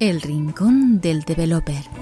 El rincón del developer.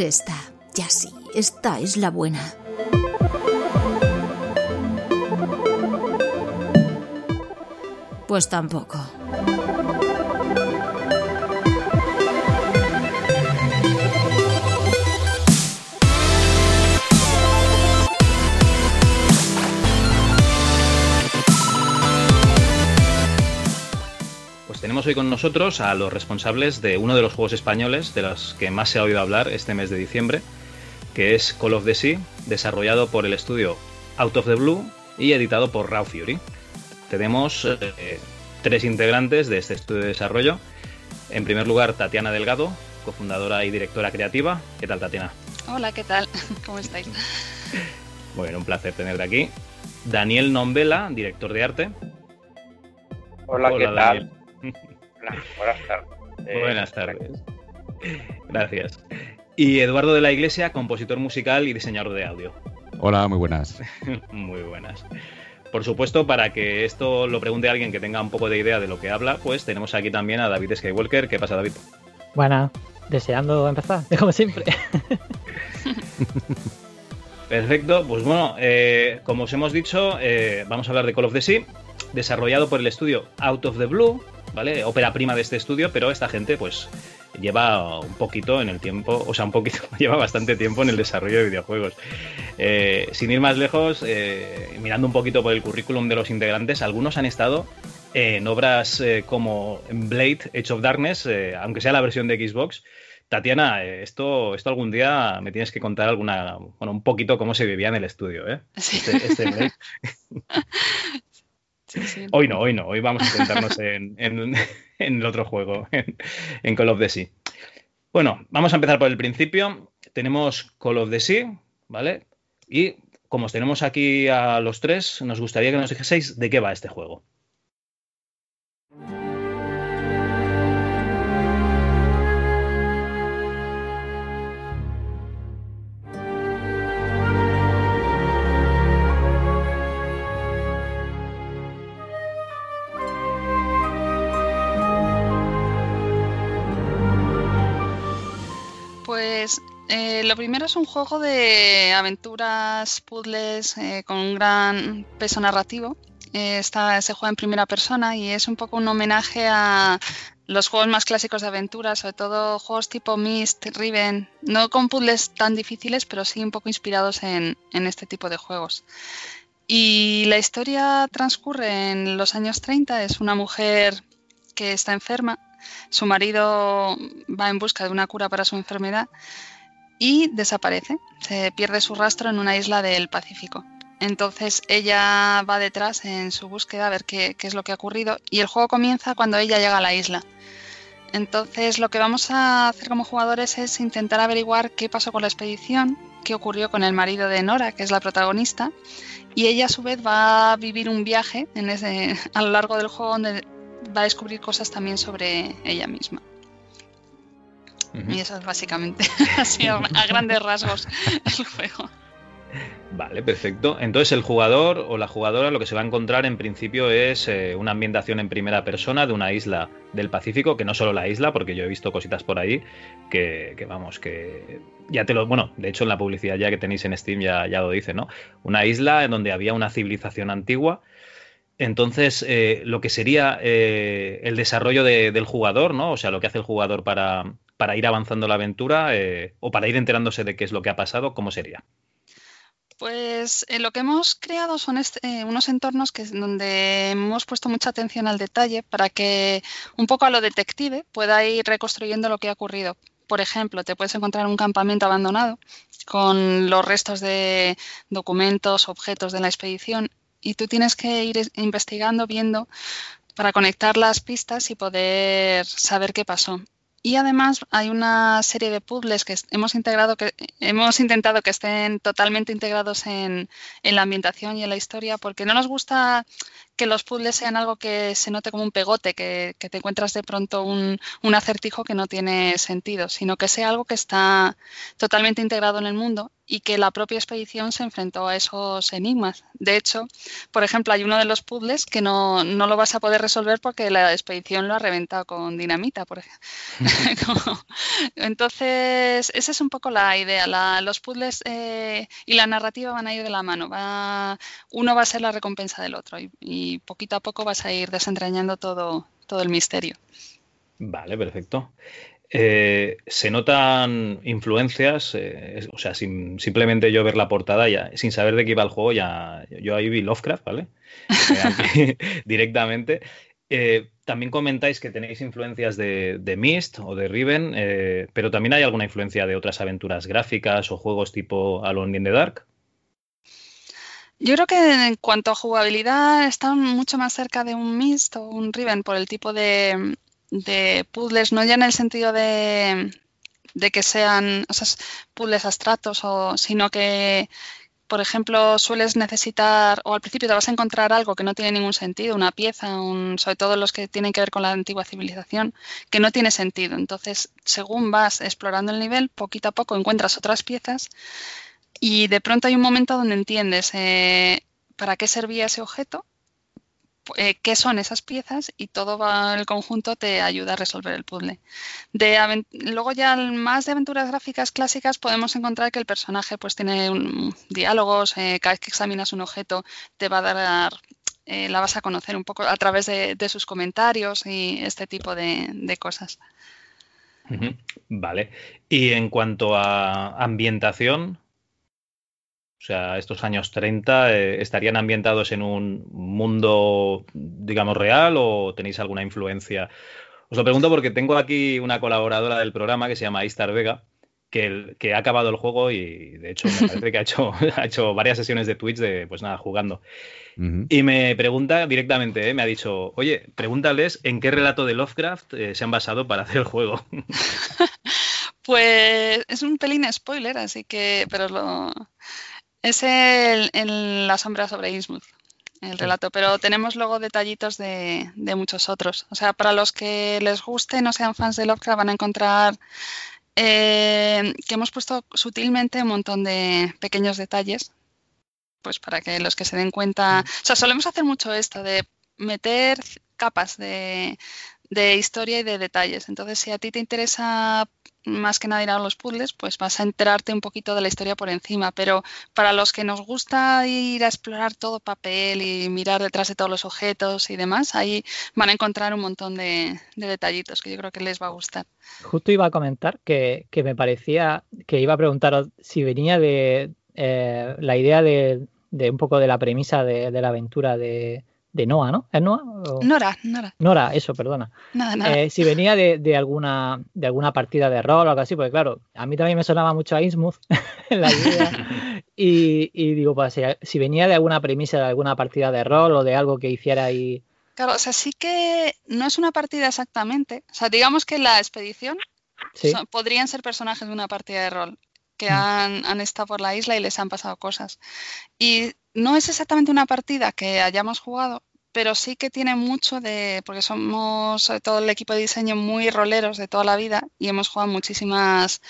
Esta. Ya sí, esta es la buena. Pues tampoco. Tenemos hoy con nosotros a los responsables de uno de los juegos españoles de los que más se ha oído hablar este mes de diciembre, que es Call of the Sea, desarrollado por el estudio Out of the Blue y editado por Raw Fury. Tenemos eh, tres integrantes de este estudio de desarrollo. En primer lugar, Tatiana Delgado, cofundadora y directora creativa. ¿Qué tal, Tatiana? Hola, ¿qué tal? ¿Cómo estáis? Bueno, un placer tenerte aquí. Daniel Nombela, director de arte. Hola, ¿qué tal? Buenas tardes. Eh, Buenas tardes. Gracias. Y Eduardo de la Iglesia, compositor musical y diseñador de audio. Hola, muy buenas. Muy buenas. Por supuesto, para que esto lo pregunte alguien que tenga un poco de idea de lo que habla, pues tenemos aquí también a David Skywalker. ¿Qué pasa, David? Buena, deseando empezar, como siempre. Perfecto, pues bueno, eh, como os hemos dicho, eh, vamos a hablar de Call of the Sea, desarrollado por el estudio Out of the Blue, ¿vale? Ópera prima de este estudio, pero esta gente, pues, lleva un poquito en el tiempo, o sea, un poquito, lleva bastante tiempo en el desarrollo de videojuegos. Eh, sin ir más lejos, eh, mirando un poquito por el currículum de los integrantes, algunos han estado en obras eh, como Blade, Edge of Darkness, aunque sea la versión de Xbox. Tatiana, esto, esto algún día me tienes que contar alguna, bueno, un poquito cómo se vivía en el estudio, ¿eh? Sí. Este, este Blade. Hoy no, hoy no, hoy vamos a centrarnos en, en- en el otro juego, en, en Call of the Sea. Bueno, vamos a empezar por el principio. Tenemos Call of the Sea, ¿vale? Y como os tenemos aquí a los tres, nos gustaría que nos dijeseis de qué va este juego. Pues eh, lo primero es un juego de aventuras, puzzles eh, con un gran peso narrativo. Eh, está, se juega en primera persona y es un poco un homenaje a los juegos más clásicos de aventuras, sobre todo juegos tipo Myst, Riven, no con puzzles tan difíciles, pero sí un poco inspirados en, en este tipo de juegos. Y la historia transcurre en los años 30, es una mujer que está enferma, su marido va en busca de una cura para su enfermedad y desaparece, se pierde su rastro en una isla del Pacífico. Entonces ella va detrás en su búsqueda a ver qué, es lo que ha ocurrido y el juego comienza cuando ella llega a la isla. Entonces lo que vamos a hacer como jugadores es intentar averiguar qué pasó con la expedición, qué ocurrió con el marido de Nora, que es la protagonista, y ella a su vez va a vivir un viaje a lo largo del juego donde va a descubrir cosas también sobre ella misma. Y eso es básicamente así a, a grandes rasgos el juego. Vale, perfecto. Entonces el jugador o la jugadora lo que se va a encontrar en principio es eh, una ambientación en primera persona de una isla del Pacífico, que no solo la isla, porque yo he visto cositas por ahí que, que, vamos, que ya te lo, bueno, de hecho en la publicidad ya que tenéis en Steam ya, ya lo dice, ¿no? Una isla en donde había una civilización antigua. Entonces, eh, lo que sería eh, el desarrollo de, del jugador, ¿no? O sea, lo que hace el jugador para, ir avanzando la aventura eh, o para ir enterándose de qué es lo que ha pasado, ¿cómo sería? Pues lo que hemos creado son este, unos entornos que, donde hemos puesto mucha atención al detalle para que un poco a lo detective pueda ir reconstruyendo lo que ha ocurrido. Por ejemplo, te puedes encontrar un campamento abandonado con los restos de documentos, objetos de la expedición y tú tienes que ir investigando, viendo para conectar las pistas y poder saber qué pasó. Y además hay una serie de puzzles que hemos integrado, que hemos intentado que estén totalmente integrados en, en la ambientación y en la historia, porque no nos gusta que los puzzles sean algo que se note como un pegote, que, te encuentras de pronto un, acertijo que no tiene sentido, sino que sea algo que está totalmente integrado en el mundo y que la propia expedición se enfrentó a esos enigmas. De hecho, por ejemplo, hay uno de los puzzles que no, lo vas a poder resolver porque la expedición lo ha reventado con dinamita, por ejemplo. Entonces, esa es un poco la idea. los puzzles eh, y la narrativa van a ir de la mano. Va, uno va a ser la recompensa del otro y y poquito a poco vas a ir desentrañando todo, todo el misterio. Vale, perfecto. Eh, se notan influencias, eh, o sea, simplemente yo ver la portada, ya, sin saber de qué iba el juego, ya yo ahí vi Lovecraft, ¿vale? Eh, directamente. también comentáis que tenéis influencias de, de Myst o de Riven, pero también hay alguna influencia de otras aventuras gráficas o juegos tipo Alone in the Dark. Yo creo que en cuanto a jugabilidad están mucho más cerca de un Mist o un Riven por el tipo de, puzzles, no ya en el sentido de, que sean puzzles abstractos, o, sino que, por ejemplo, sueles necesitar, o al principio te vas a encontrar algo que no tiene ningún sentido, una pieza, sobre todo los que tienen que ver con la antigua civilización, que no tiene sentido. Entonces, según vas explorando el nivel, poquito a poco encuentras otras piezas y de pronto hay un momento donde entiendes eh, para qué servía ese objeto, eh, qué son esas piezas y todo va, el conjunto te ayuda a resolver el puzzle. Luego ya más de aventuras gráficas clásicas podemos encontrar que el personaje pues tiene diálogos, eh, cada vez que examinas un objeto te va a dar la vas a conocer un poco a través de, sus comentarios y este tipo de cosas. Vale. Y en cuanto a ambientación, o sea, estos años 30 eh, estarían ambientados en un mundo, digamos, real o tenéis alguna influencia. Os lo pregunto porque tengo aquí una colaboradora del programa que se llama Istar Vega, que, que ha acabado el juego y de hecho me parece que ha hecho, ha hecho varias sesiones de Twitch de, pues nada, jugando. Y me pregunta directamente, eh, me ha dicho, oye, pregúntales en qué relato de Lovecraft eh, se han basado para hacer el juego. pues es un pelín spoiler, así que, pero lo, es el, La sombra sobre Innsmouth, el relato, pero tenemos luego detallitos de, muchos otros. O sea, para los que les guste, no sean fans de Lovecraft, van a encontrar eh, que hemos puesto sutilmente un montón de pequeños detalles, pues para que los que se den cuenta... O sea, solemos hacer mucho esto de meter capas de, de historia y de detalles. Entonces, si a ti te interesa más que nada ir a los puzzles, pues vas a enterarte un poquito de la historia por encima. Pero para los que nos gusta ir a explorar todo papel y mirar detrás de todos los objetos y demás, ahí van a encontrar un montón de, detallitos que yo creo que les va a gustar. Justo iba a comentar que, me parecía que iba a preguntaros si venía de eh, la idea de, un poco de la premisa de la aventura de, de Noah, ¿no? ¿Es Noah? Nora, Nora. Nora, eso, perdona. Nada, nada. Eh, si venía de, alguna, de alguna partida de rol o algo así, porque claro, a mí también me sonaba mucho a Innsmouth la idea. y, digo, pues si, venía de alguna premisa de alguna partida de rol o de algo que hiciera ahí. Claro, o sea, sí que no es una partida exactamente. O sea, digamos que la expedición podrían ser personajes de una partida de rol que mm. han, han, estado por la isla y les han pasado cosas. Y no es exactamente una partida que hayamos jugado, pero sí que tiene mucho de, porque somos todo el equipo de diseño muy roleros de toda la vida y hemos jugado muchísimas,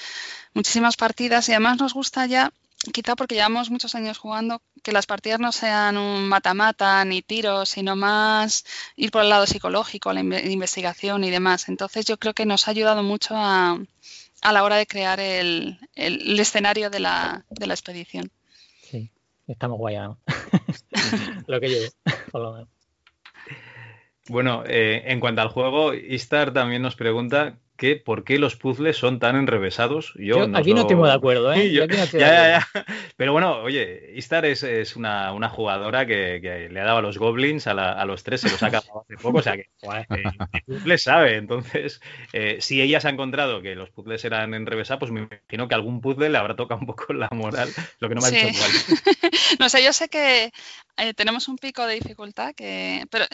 muchísimas partidas y además nos gusta ya, quizá porque llevamos muchos años jugando, que las partidas no sean un mata-mata ni tiros, sino más ir por el lado psicológico, la investigación y demás. Entonces yo creo que nos ha ayudado mucho a, a la hora de crear el, el, escenario de la, de la expedición. Estamos guayando. lo que yo, por lo menos. Bueno, eh, en cuanto al juego, Istar también nos pregunta que por qué los puzzles son tan enrevesados. Yo, aquí no estoy muy de acuerdo, ¿eh? ya, ya, ya. Pero bueno, oye, Istar es, es una, una, jugadora que, que, le ha dado a los goblins, a, a, los tres se los ha acabado hace poco, o sea que eh, puzzles sabe. Entonces, eh, si ella se ha encontrado que los puzzles eran enrevesados, pues me imagino que algún puzzle le habrá tocado un poco la moral, lo que no me ha dicho igual. no sé, yo sé que eh, tenemos un pico de dificultad que... Pero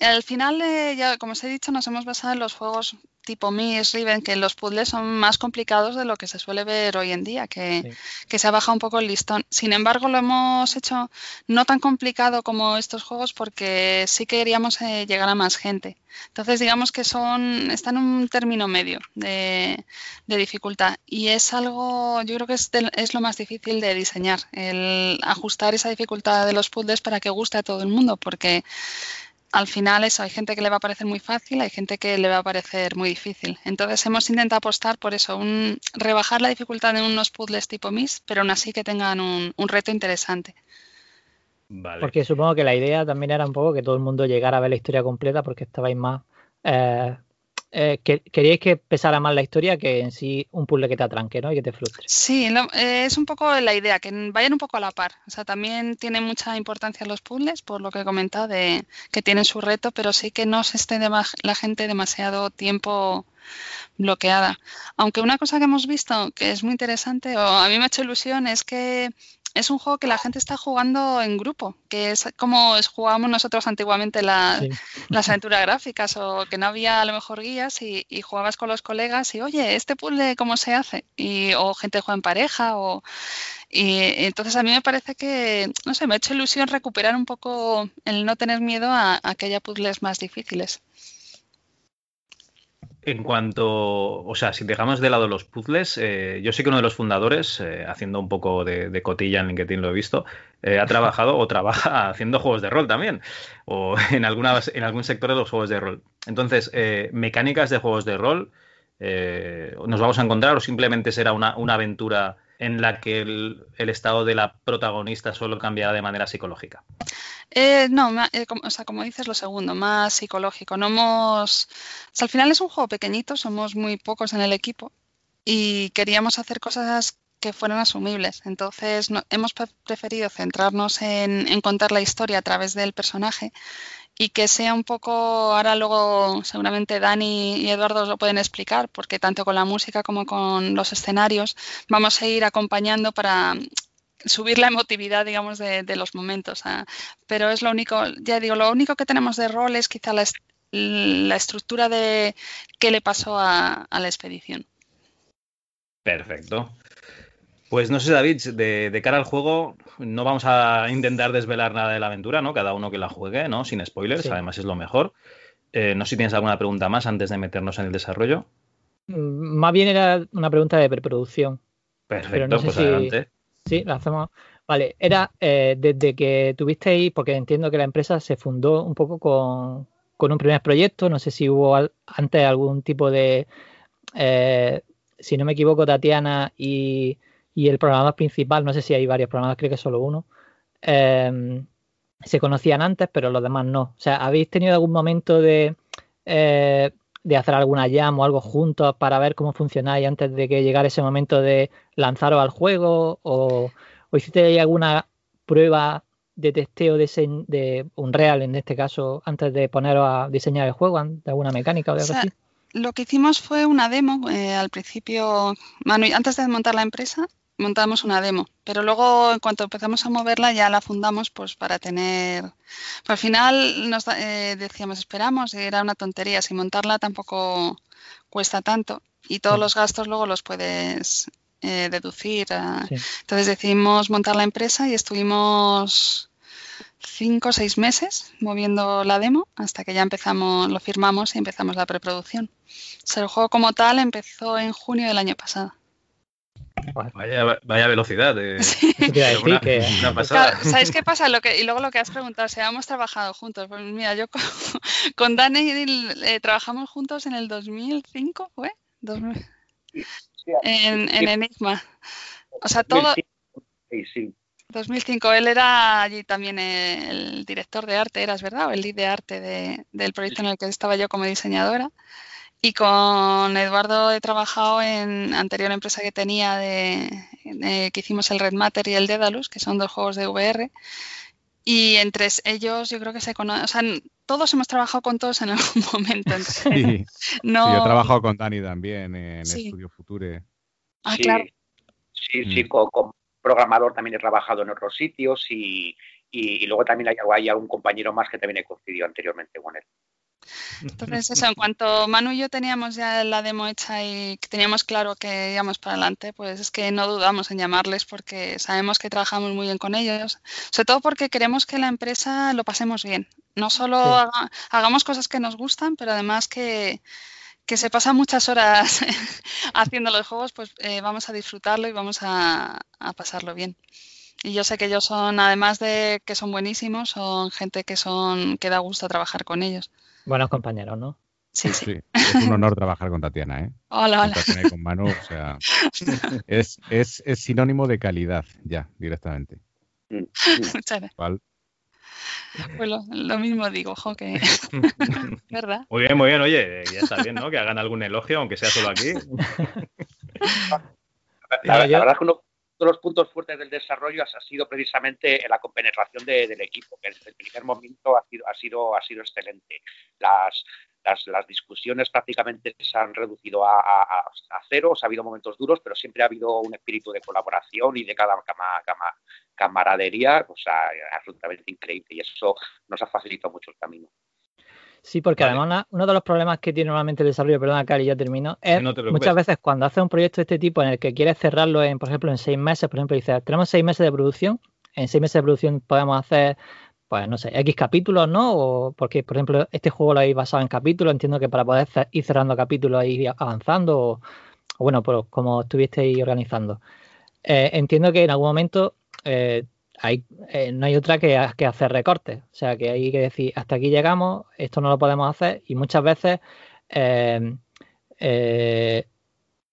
al final, ya, como os he dicho, nos hemos basado en los juegos tipo Miss, Riven, que los puzzles son más complicados de lo que se suele ver hoy en día, que, que, se ha bajado un poco el listón. Sin embargo, lo hemos hecho no tan complicado como estos juegos porque sí queríamos eh, llegar a más gente. Entonces, digamos que son, están en un término medio de, dificultad y es algo, yo creo que es, es, lo más difícil de diseñar, el ajustar esa dificultad de los puzzles para que guste a todo el mundo, porque al final eso, hay gente que le va a parecer muy fácil, hay gente que le va a parecer muy difícil. Entonces hemos intentado apostar por eso, un, rebajar la dificultad de unos puzzles tipo MIS, pero aún así que tengan un, reto interesante. Porque supongo que la idea también era un poco que todo el mundo llegara a ver la historia completa porque estabais más eh, eh, que, queríais que pesara más la historia que en sí un puzzle que te atranque, ¿no? Y que te frustre. Sí, eh, es un poco la idea, que vayan un poco a la par. O sea, también tiene mucha importancia los puzzles, por lo que he comentado, de que tienen su reto, pero sí que no se esté la gente demasiado tiempo bloqueada. Aunque una cosa que hemos visto que es muy interesante, o a mí me ha hecho ilusión, es que es un juego que la gente está jugando en grupo, que es como jugábamos nosotros antiguamente las aventuras gráficas o que no había a lo mejor guías y, jugabas con los colegas y oye, este puzzle cómo se hace y o gente juega en pareja o y entonces a mí me parece que no sé, me ha hecho ilusión recuperar un poco el no tener miedo a, a que haya puzzles más difíciles. En cuanto, o sea, si dejamos de lado los puzzles, eh, yo sé que uno de los fundadores, eh, haciendo un poco de, cotilla en LinkedIn, lo he visto, eh, ha trabajado o trabaja haciendo juegos de rol también, o en, alguna, en algún sector de los juegos de rol. Entonces, mecánicas de juegos de rol, ¿nos vamos a encontrar o simplemente será una, una aventura en la que el, estado de la protagonista solo cambiará de manera psicológica? Eh, no, eh, como, o sea, como dices, lo segundo, más psicológico. No hemos, al final es un juego pequeñito, somos muy pocos en el equipo y queríamos hacer cosas que fueran asumibles. Entonces hemos preferido centrarnos en, en, contar la historia a través del personaje y que sea un poco, ahora luego seguramente Dani y Eduardo lo pueden explicar, porque tanto con la música como con los escenarios vamos a ir acompañando para subir la emotividad, digamos, de, los momentos. Ah, pero es lo único, ya digo, lo único que tenemos de rol es quizá la estructura de qué le pasó a la expedición. Perfecto. Pues no sé, David, de, cara al juego, no vamos a intentar desvelar nada de la aventura, ¿no? Cada uno que la juegue, ¿no? Sin spoilers, además es lo mejor. Eh, no sé si tienes alguna pregunta más antes de meternos en el desarrollo. Mm, más bien era una pregunta de preproducción. Perfecto, pues adelante. Sí, la hacemos. Vale, era eh, desde que tuvisteis, porque entiendo que la empresa se fundó un poco con, un primer proyecto, no sé si hubo antes algún tipo de, eh, si no me equivoco, Tatiana y y el programador principal, no sé si hay varios programadores, creo que solo uno, em, se conocían antes, pero los demás no. O sea, ¿habéis tenido algún momento de, eh, de hacer alguna jam o algo juntos para ver cómo funcionáis antes de que llegara ese momento de lanzaros al juego? ¿O, o hiciste alguna prueba de testeo de, de Unreal, en este caso, antes de poneros a diseñar el juego, de alguna mecánica o algo así? Lo que hicimos fue una demo eh, al principio, antes de montar la empresa, montamos una demo, pero luego en cuanto empezamos a moverla ya la fundamos pues para tener... Pues, al final nos eh, decíamos, esperamos, y era una tontería, si montarla tampoco cuesta tanto y todos los gastos luego los puedes eh, deducir. Entonces decidimos montar la empresa y estuvimos cinco o seis meses moviendo la demo hasta que ya empezamos, lo firmamos y empezamos la preproducción. O sea, el juego como tal empezó en junio del año pasado. Vaya, vaya velocidad. De, ¿Sabes qué pasa? Lo que, y luego lo que has preguntado, si hemos trabajado juntos. Pues mira, yo con, Dani eh, trabajamos juntos en el 2005, ¿fue? en, en, Enigma. O sea, todo... 2005. Él era allí también el director de arte, ¿eras verdad? O el lead de arte del proyecto en el que estaba yo como diseñadora. Y con Eduardo he trabajado en anterior empresa que tenía de, que hicimos el Red Matter y el Dedalus, que son dos juegos de VR. Y entre ellos yo creo que se conocen, o sea, todos hemos trabajado con todos en algún momento. sí, no... yo he trabajado con Dani también en Estudio Future. Ah, claro. Sí, sí, mm. como programador también he trabajado en otros sitios y, luego también hay, hay, algún compañero más que también he coincidido anteriormente con él. Entonces, eso, en cuanto Manu y yo teníamos ya la demo hecha y teníamos claro que íbamos para adelante, pues es que no dudamos en llamarles porque sabemos que trabajamos muy bien con ellos, sobre todo porque queremos que la empresa lo pasemos bien. No solo hagamos cosas que nos gustan, pero además que, se pasan muchas horas haciendo los juegos, pues eh, vamos a disfrutarlo y vamos a pasarlo bien. Y yo sé que ellos son, además de que son buenísimos, son gente que son que da gusto trabajar con ellos. Buenos compañeros, ¿no? Sí, sí. Es un honor trabajar con Tatiana, ¿eh? Hola, hola. Tatiana y con Manu, o sea, es, es, es, sinónimo de calidad ya, directamente. Muchas gracias. Pues lo, mismo digo, ojo, que. ¿Verdad? Muy bien, muy bien. Oye, ya está bien, ¿no? Que hagan algún elogio, aunque sea solo aquí. La, verdad es que uno, de los puntos fuertes del desarrollo ha, sido precisamente la compenetración del equipo, que desde el primer momento ha sido, ha sido, excelente. Las, discusiones prácticamente se han reducido a, a, cero, ha habido momentos duros, pero siempre ha habido un espíritu de colaboración y de cada cama, cama, camaradería, absolutamente increíble y eso nos ha facilitado mucho el camino. Sí, porque además uno de los problemas que tiene normalmente el desarrollo, perdona, Cari, ya termino, es muchas veces cuando haces un proyecto de este tipo en el que quieres cerrarlo en, por ejemplo, en seis meses, por ejemplo, dices, tenemos seis meses de producción, en seis meses de producción podemos hacer, pues no sé, X capítulos, ¿no? O porque, por ejemplo, este juego lo habéis basado en capítulos, entiendo que para poder ir cerrando capítulos e ir avanzando, o, bueno, pues como estuvisteis organizando. Eh, entiendo que en algún momento eh, eh, no hay otra que, hacer recortes. O sea, que hay que decir, hasta aquí llegamos, esto no lo podemos hacer y muchas veces eh, eh,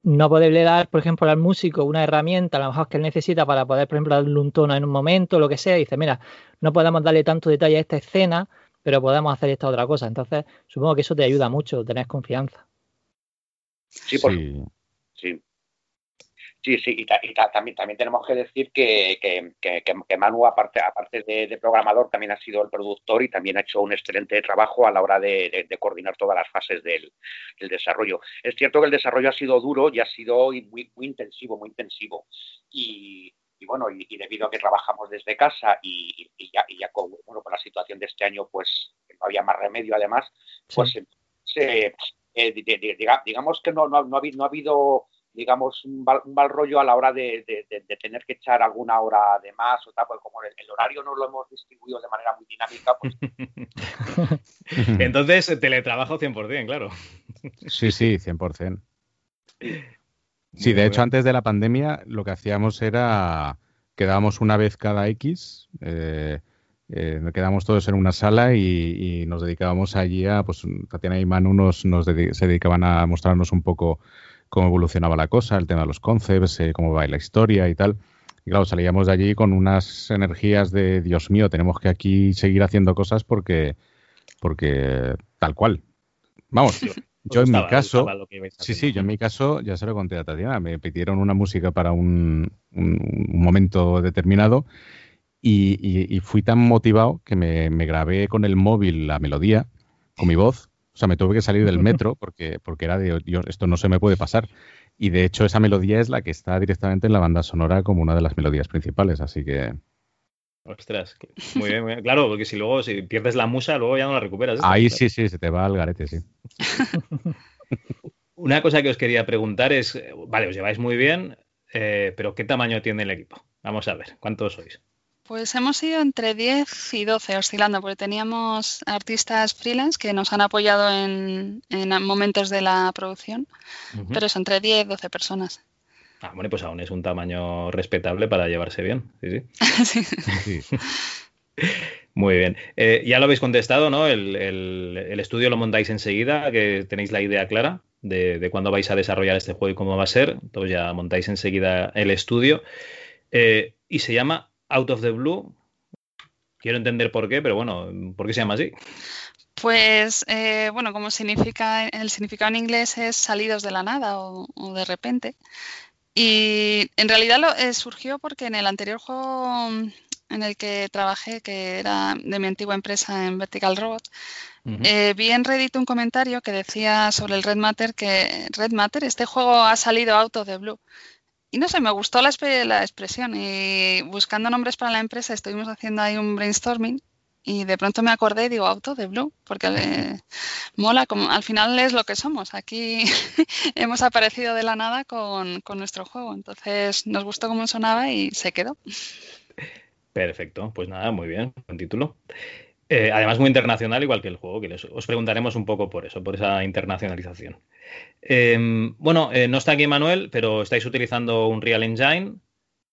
no poderle dar, por ejemplo, al músico una herramienta, a lo mejor que él necesita para poder, por ejemplo, darle un tono en un momento, lo que sea, y dice, mira, no podemos darle tanto detalle a esta escena, pero podemos hacer esta otra cosa. Entonces, supongo que eso te ayuda mucho, tener confianza. Sí, por, sí. Sí, sí, y, también, también tenemos que decir que, que, Manu, aparte, aparte de, programador, también ha sido el productor y también ha hecho un excelente trabajo a la hora de, coordinar todas las fases del, desarrollo. Es cierto que el desarrollo ha sido duro y ha sido muy, muy intensivo, muy intensivo. Y, bueno, y, debido a que trabajamos desde casa y, ya, con, bueno, con la situación de este año, pues no había más remedio además, pues eh, digamos que no, no, no ha habido digamos, un mal, rollo a la hora de, tener que echar alguna hora de más o tal, pues como el, horario no lo hemos distribuido de manera muy dinámica, pues... Entonces, teletrabajo 100%, claro. Sí, sí, 100%. Sí, de hecho, antes de la pandemia lo que hacíamos era, quedábamos una vez cada X, eh, eh, quedábamos todos en una sala y, nos dedicábamos allí a, pues Tatiana y Manu nos, nos se dedicaban a mostrarnos un poco cómo evolucionaba la cosa, el tema de los concepts, eh, cómo va la historia y tal. Y claro, salíamos de allí con unas energías de Dios mío, tenemos que aquí seguir haciendo cosas porque, porque tal cual. Vamos, yo en mi caso, sí, sí, yo en mi caso, ya se lo conté a Tatiana, me pidieron una música para un, momento determinado y, fui tan motivado que me, me grabé con el móvil la melodía, con mi voz, o sea, me tuve que salir del metro porque, porque era de, Dios, esto no se me puede pasar. Y de hecho esa melodía es la que está directamente en la banda sonora como una de las melodías principales, así que... Ostras, muy bien, muy bien. Claro, porque si luego si pierdes la musa, luego ya no la recuperas. Ahí sí, sí, se te va al garete, sí. Una cosa que os quería preguntar es, vale, os lleváis muy bien, eh, pero ¿qué tamaño tiene el equipo? Vamos a ver, ¿cuántos sois? Pues hemos ido entre 10 y 12 oscilando, porque teníamos artistas freelance que nos han apoyado en, momentos de la producción, pero es entre 10 y 12 personas. Ah, bueno, pues aún es un tamaño respetable para llevarse bien. Sí, sí. Muy bien. Eh, ya lo habéis contestado, ¿no? El, estudio lo montáis enseguida, que tenéis la idea clara de, de, cuándo vais a desarrollar este juego y cómo va a ser. Entonces ya montáis enseguida el estudio. Eh, y se llama Out of the Blue. Quiero entender por qué, pero bueno, ¿por qué se llama así? Pues, eh, bueno, como significa, el significado en inglés es salidos de la nada o, de repente. Y en realidad lo, eh, surgió porque en el anterior juego en el que trabajé, que era de mi antigua empresa en Vertical Robot, eh, vi en Reddit un comentario que decía sobre el Red Matter que Red Matter, este juego ha salido out of the blue. Y no sé, me gustó la, expresión y buscando nombres para la empresa estuvimos haciendo ahí un brainstorming y de pronto me acordé y digo, auto de Blue, porque mola, como al final es lo que somos. Aquí hemos aparecido de la nada con, nuestro juego, entonces nos gustó cómo sonaba y se quedó. Perfecto, pues nada, muy bien, buen título. Eh, además muy internacional, igual que el juego, que os preguntaremos un poco por eso, por esa internacionalización. Em, bueno, eh, no está aquí Manuel, pero estáis utilizando un Real Engine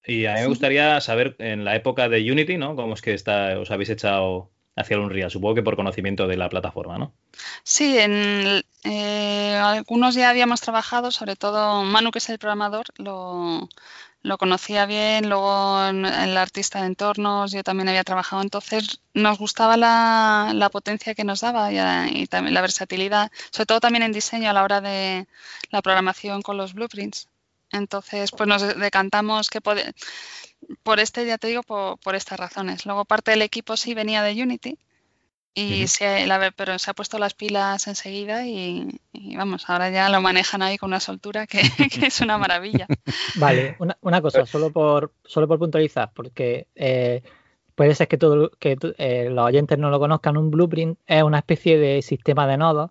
y a mí me gustaría saber en la época de Unity, ¿no? Cómo es que está, os habéis echado hacia el Unreal, supongo que por conocimiento de la plataforma, ¿no? Sí, en eh, algunos ya habíamos trabajado, sobre todo Manu, que es el programador, lo, conocía bien, luego en, el artista de entornos yo también había trabajado, entonces nos gustaba la, potencia que nos daba y, y, también la versatilidad, sobre todo también en diseño a la hora de la programación con los blueprints. Entonces, pues nos decantamos que por este, ya te digo, por, estas razones. Luego parte del equipo sí venía de Unity, y se, la, pero se ha puesto las pilas enseguida y, vamos, ahora ya lo manejan ahí con una soltura que, es una maravilla. Vale, una, cosa, solo por, solo por puntualizar, porque eh, puede ser que, todo, que eh, los oyentes no lo conozcan, un blueprint es una especie de sistema de nodos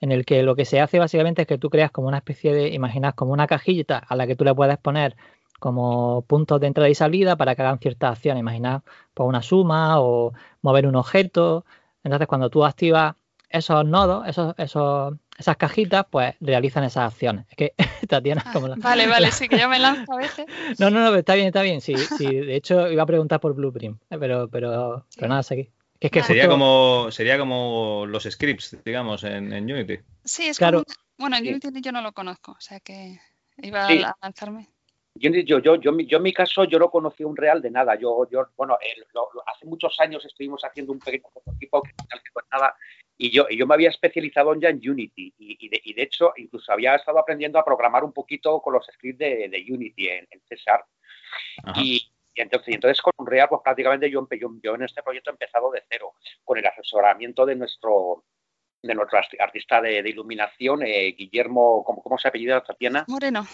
en el que lo que se hace básicamente es que tú creas como una especie de, imaginas como una cajita a la que tú le puedes poner como puntos de entrada y salida para que hagan ciertas acciones. Imaginar pues, una suma o mover un objeto. Entonces, cuando tú activas esos nodos, esos, esos, esas cajitas, pues realizan esas acciones. Es que Tatiana, como la... Vale, vale, sí, que yo me lanzo a veces. No, no, no, está bien, está bien. Sí, sí, de hecho, iba a preguntar por Blueprint, eh, pero, pero, pero nada, seguí sería, como, sería como los scripts, digamos, en, Unity. Sí, es claro. bueno, en Unity yo no lo conozco, o sea que iba a lanzarme. Yo, yo, yo, yo, en mi caso, yo no conocí un real de nada. Yo, yo bueno, hace muchos años estuvimos haciendo un pequeño prototipo que, que nada y yo, y yo me había especializado ya en Unity y, de, y, de, hecho incluso había estado aprendiendo a programar un poquito con los scripts de, de Unity en, en César. Y, y entonces, entonces con Unreal, pues prácticamente yo, yo, en este proyecto he empezado de cero, con el asesoramiento de nuestro de nuestro artista de, iluminación, eh, Guillermo, ¿cómo, ¿cómo se apellida Tatiana? Moreno.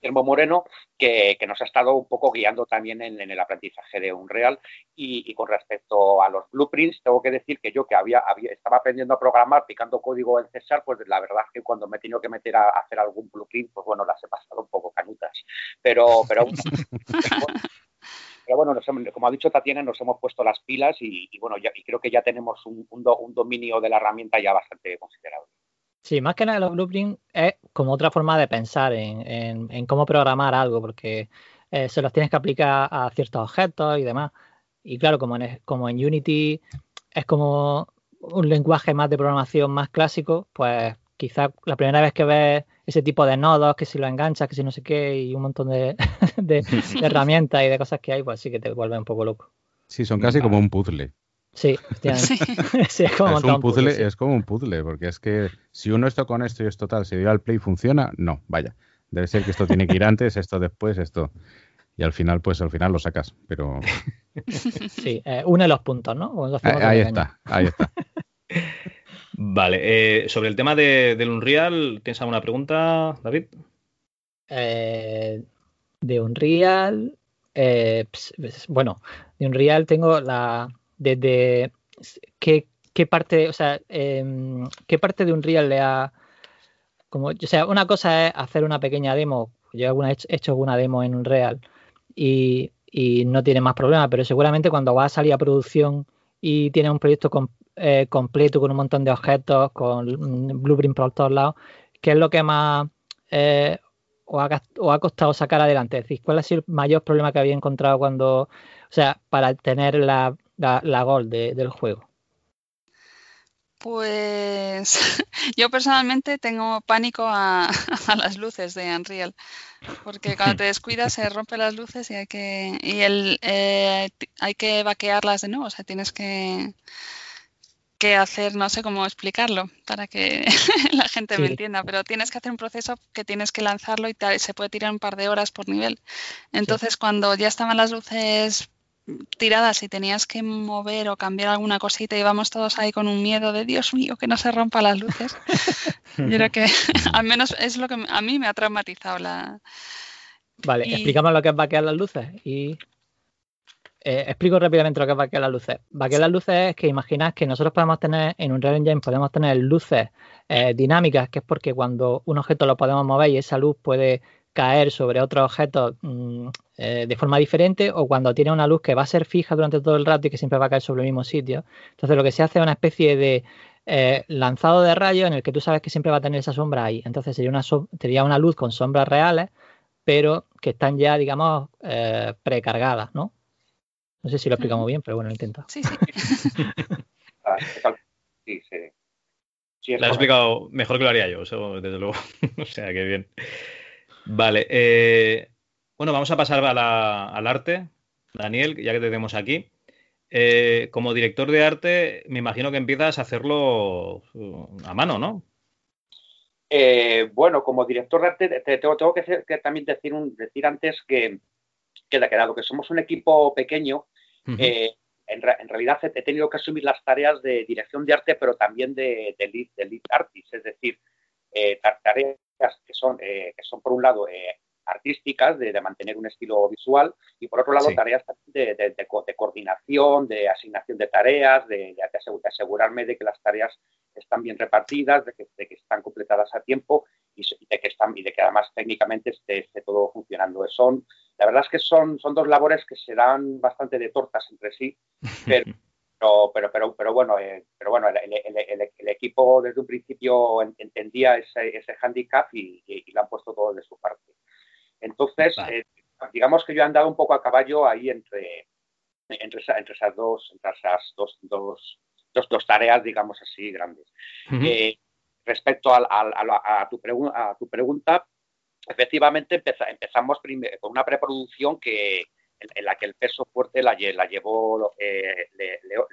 Guillermo Moreno, que, nos ha estado un poco guiando también en, el aprendizaje de Unreal. Y, y, con respecto a los blueprints, tengo que decir que yo que había, había, estaba aprendiendo a programar picando código en César, pues la verdad es que cuando me he tenido que meter a, hacer algún blueprint, pues bueno, las he pasado un poco canutas. Pero, pero pero bueno, como ha dicho Tatiana, nos hemos puesto las pilas y, bueno, ya, y creo que ya tenemos un, dominio de la herramienta ya bastante considerable. Sí, más que nada los blueprints es como otra forma de pensar en, cómo programar algo, porque eh, se los tienes que aplicar a ciertos objetos y demás. Y claro, como en, como en Unity es como un lenguaje más de programación más clásico, pues quizás la primera vez que ves ese tipo de nodos, que si lo enganchas, que si no sé qué, y un montón de, herramientas y de cosas que hay, pues sí que te vuelve un poco loco. Sí, son casi como un puzzle. Sí, sí. es como un puzzle, es como un puzzle, porque es que si uno esto con esto y esto tal, si dio al play funciona, no, vaya. Debe ser que esto tiene que ir antes, esto después, esto. Y al final, pues al final lo sacas, pero. Sí, eh, une los puntos, ¿no? ahí está, ahí está. Vale, eh, sobre el tema de, del Unreal, ¿tienes alguna pregunta, David? Eh, de Unreal, eh, bueno, de Unreal tengo la desde qué, qué parte, o sea, em, qué parte de Unreal le ha como, o sea, una cosa es hacer una pequeña demo. Yo he hecho alguna demo en Unreal y, y no tiene más problema, pero seguramente cuando va a salir a producción y tiene un proyecto eh, completo con un montón de objetos, con blueprint por todos lados, ¿qué es lo que más eh, os, ha, costado sacar adelante? Es decir, ¿cuál ha sido el mayor problema que había encontrado cuando, o sea, para tener la, la, gol del juego? Pues yo personalmente tengo pánico a, las luces de Unreal, porque cuando te descuidas se rompen las luces y hay que y el, eh, hay que vaquearlas de nuevo, o sea, tienes que que hacer, no sé cómo explicarlo para que la gente me entienda, pero tienes que hacer un proceso que tienes que lanzarlo y se puede tirar un par de horas por nivel. Entonces, cuando ya estaban las luces tiradas y tenías que mover o cambiar alguna cosita y íbamos todos ahí con un miedo de Dios mío que no se rompan las luces. Yo creo que al menos es lo que a mí me ha traumatizado la... Vale, explicamos lo que es vaquear las luces y eh, explico rápidamente lo que es vaquear las luces. Vaquear las luces es que imaginad que nosotros podemos tener en un Real Engine podemos tener luces eh, dinámicas, que es porque cuando un objeto lo podemos mover y esa luz puede caer sobre otro objeto mm, eh, de forma diferente o cuando tiene una luz que va a ser fija durante todo el rato y que siempre va a caer sobre el mismo sitio. Entonces lo que se hace es una especie de lanzado de rayos en el que tú sabes que siempre va a tener esa sombra ahí. Entonces sería una, sería una luz con sombras reales, pero que están ya, digamos, precargadas, ¿no? No sé si lo explicamos bien, pero bueno, lo intento. Sí, sí. Ah, sí, sí. lo has explicado mejor que lo haría yo, desde luego. o sea, que bien. Vale. Eh, bueno, vamos a pasar al arte. Daniel, ya que te tenemos aquí. Eh, como director de arte, me imagino que empiezas a hacerlo uh, a mano, ¿no? Eh, bueno, como director de arte, tengo, que, también decir, un, decir antes que, queda quedado que somos un equipo pequeño. Eh, en, realidad he tenido que asumir las tareas de dirección de arte, pero también de, lead, de artist, es decir, eh, tareas que son, eh, que son por un lado artísticas, de, mantener un estilo visual, y por otro lado tareas de, de, coordinación, de asignación de tareas, de, asegurarme de que las tareas están bien repartidas, de que, están completadas a tiempo y, de que están y de que además técnicamente esté, todo funcionando. Son, la verdad es que son, son dos labores que se dan bastante de tortas entre sí, pero, pero, pero, pero, bueno, eh, pero bueno el, equipo desde un principio entendía ese, ese hándicap y, y, lo han puesto todo de su parte. Entonces, eh, digamos que yo he andado un poco a caballo ahí entre, entre, entre esas dos, entre esas dos, dos, dos, tareas, digamos así, grandes. Eh, respecto a, tu a, tu pregunta, efectivamente empezamos con una preproducción que, en, la que el peso fuerte la, llevó eh,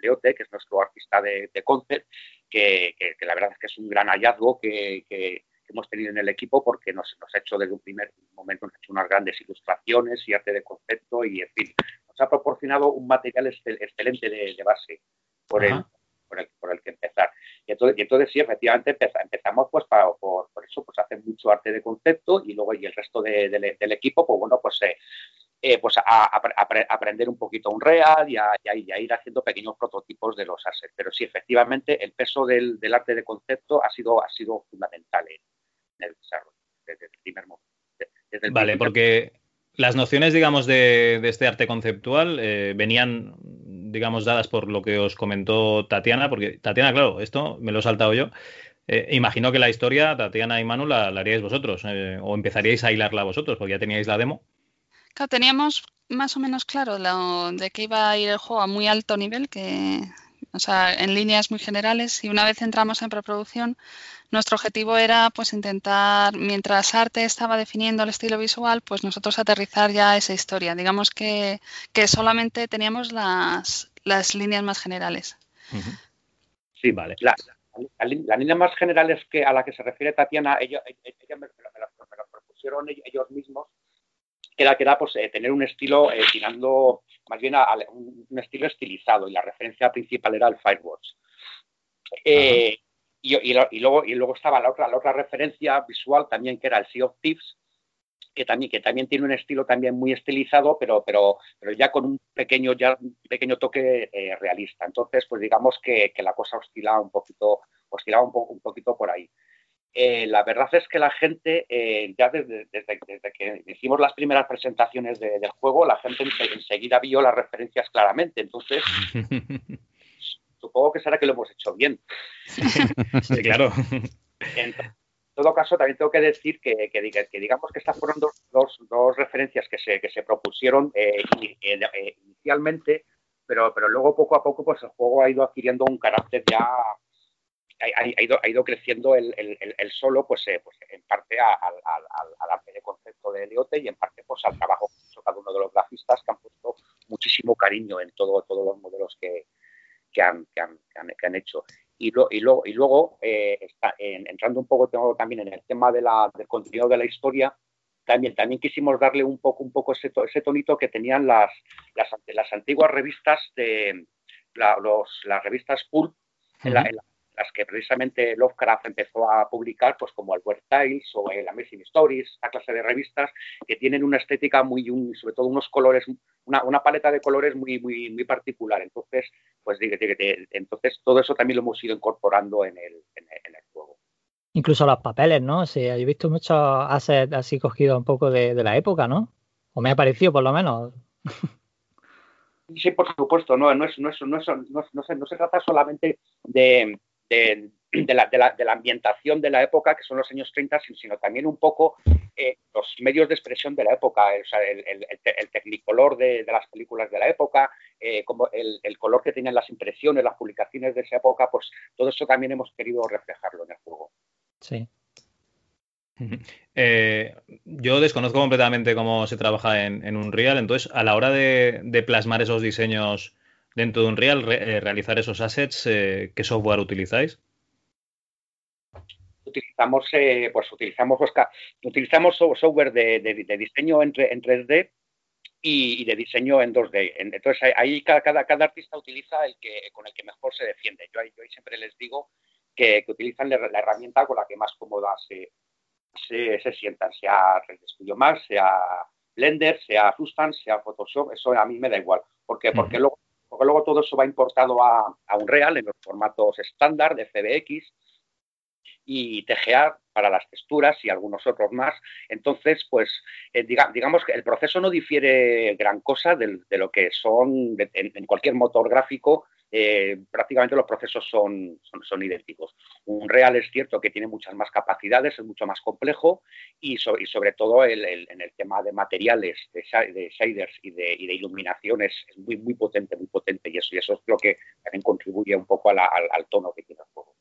Leote, que es nuestro artista de, concept, que, la verdad es que es un gran hallazgo que, hemos tenido en el equipo porque nos, nos, ha hecho desde un primer momento nos ha hecho unas grandes ilustraciones y arte de concepto y en fin, nos ha proporcionado un material excelente de, base por el, por el, por el, que empezar. Y entonces, y entonces sí, efectivamente empezamos pues para, por, por, eso, pues hacer mucho arte de concepto y luego y el resto del equipo, pues bueno, pues eh, eh, pues a, aprender un poquito un real y a, ir haciendo pequeños prototipos de los assets. Pero sí, efectivamente, el peso del, del arte de concepto ha sido, ha sido fundamental en, el desarrollo desde el primer momento. vale, porque las nociones, digamos, de, este arte conceptual eh, venían, digamos, dadas por lo que os comentó Tatiana, porque Tatiana, claro, esto me lo he saltado yo. Eh, imagino que la historia, Tatiana y Manu, la, haríais vosotros, o empezaríais a hilarla vosotros, porque ya teníais la demo. Claro, teníamos más o menos claro lo, de que iba a ir el juego a muy alto nivel, que, o sea, en líneas muy generales, y una vez entramos en preproducción, nuestro objetivo era pues intentar, mientras Arte estaba definiendo el estilo visual, pues nosotros aterrizar ya esa historia. Digamos que, solamente teníamos las, las líneas más generales. Sí, vale. Las líneas más generales que a la que se refiere Tatiana, ella, me, las propusieron ellos mismos, que era, que era pues, eh, tener un estilo eh, tirando más bien un, estilo estilizado y la referencia principal era el Fireworks. Eh, y, luego, y luego estaba la otra, la otra referencia visual también, que era el Sea of Thieves, que también, que también tiene un estilo también muy estilizado, pero, pero, pero ya con un pequeño, ya pequeño toque realista. Entonces, pues digamos que, la cosa oscilaba un poquito, oscilaba un, un poquito por ahí. Eh, la verdad es que la gente, eh, ya desde, desde, que hicimos las primeras presentaciones del juego, la gente enseguida vio las referencias claramente. Entonces, supongo que será que lo hemos hecho bien. sí, claro. En todo caso, también tengo que decir que, que, digamos que estas fueron dos, dos, referencias que se, que se propusieron eh, inicialmente, pero, pero luego poco a poco pues el juego ha ido adquiriendo un carácter ya ha, ido, ha ido creciendo el, el, solo, pues, eh, pues en parte al, al, arte de concepto de Leote y en parte pues al trabajo que ha hecho cada uno de los grafistas que han puesto muchísimo cariño en todo, todos los modelos que, que han, que han, que han, hecho. Y, y, luego, y luego eh, está, entrando un poco también en el tema de la, del contenido de la historia, también, también quisimos darle un poco, un poco ese, ese tonito que tenían las, las, las antiguas revistas de los, las revistas Pulp en, la, las que precisamente Lovecraft empezó a publicar, pues como Albert Tales o el Amazing Stories, esta clase de revistas que tienen una estética muy, sobre todo unos colores, una, paleta de colores muy, muy, muy particular. Entonces, pues entonces todo eso también lo hemos ido incorporando en el, juego. Incluso los papeles, ¿no? Sí, he visto muchos assets así cogidos un poco de, de la época, ¿no? O me ha parecido por lo menos. Sí, por supuesto, no, no, es, no, es, no, no, se, no se trata solamente de, de, la, de, la, de, la, ambientación de la época, que son los años 30, sino también un poco eh, los medios de expresión de la época, el, el, el, tecnicolor de, las películas de la época, eh, como el, color que tenían las impresiones, las publicaciones de esa época, pues todo eso también hemos querido reflejarlo en el juego. Sí. Eh, yo desconozco completamente cómo se trabaja en, Unreal, entonces a la hora de, plasmar esos diseños dentro de Unreal, eh, realizar esos assets, eh, ¿qué software utilizáis? Utilizamos, pues utilizamos, utilizamos software de, diseño en, 3D y, de diseño en 2D. Entonces ahí cada, cada, artista utiliza el que con el que mejor se defiende. Yo, ahí siempre les digo que, utilizan la, herramienta con la que más cómoda se, se, sientan, sea Red Studio Max, sea Blender, sea Substance, sea Photoshop, eso a mí me da igual. ¿Por qué? Porque, luego, porque luego todo eso va importado a, a Unreal en los formatos estándar de FBX y TGA para las texturas y algunos otros más. Entonces, pues eh, digamos que el proceso no difiere gran cosa de, lo que son en, cualquier motor gráfico eh, prácticamente los procesos son, son, idénticos. Un real es cierto que tiene muchas más capacidades, es mucho más complejo y, sobre todo en el tema de materiales, de, shaders y de, y de iluminación es, muy, muy potente, muy potente y eso, y eso es lo que también contribuye un poco al, tono que tiene el juego.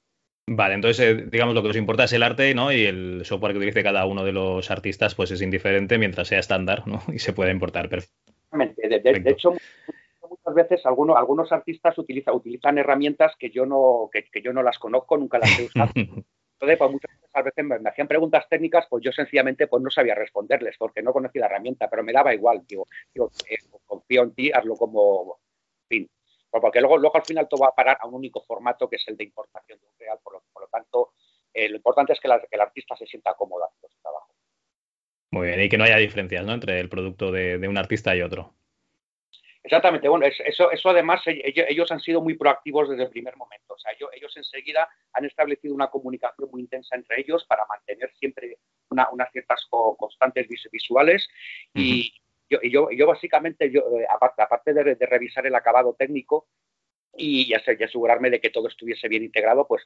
Vale, entonces eh, digamos lo que nos importa es el arte, ¿no? Y el software que utilice cada uno de los artistas pues es indiferente mientras sea estándar, ¿no? Y se puede importar perfectamente. de hecho, muchas veces algunos, algunos artistas utiliza, utilizan herramientas que yo no, que, yo no las conozco, nunca las he usado. Entonces, pues muchas veces, me, hacían preguntas técnicas, pues yo sencillamente pues no sabía responderles porque no conocía la herramienta, pero me daba igual, digo, eh, confío en ti, hazlo como fin. Pues porque luego, luego al final todo va a parar a un único formato que es el de importación de un real, por lo, por lo tanto, eh, lo importante es que, el artista se sienta cómodo haciendo su trabajo. Muy bien, y que no haya diferencias ¿no? entre el producto de un artista y otro. Exactamente, bueno, eso, eso además ellos, han sido muy proactivos desde el primer momento. O sea, ellos, enseguida han establecido una comunicación muy intensa entre ellos para mantener siempre unas ciertas constantes visuales. Y yo, yo, yo, básicamente, yo, eh, aparte, aparte de, revisar el acabado técnico y, asegurarme de que todo estuviese bien integrado, pues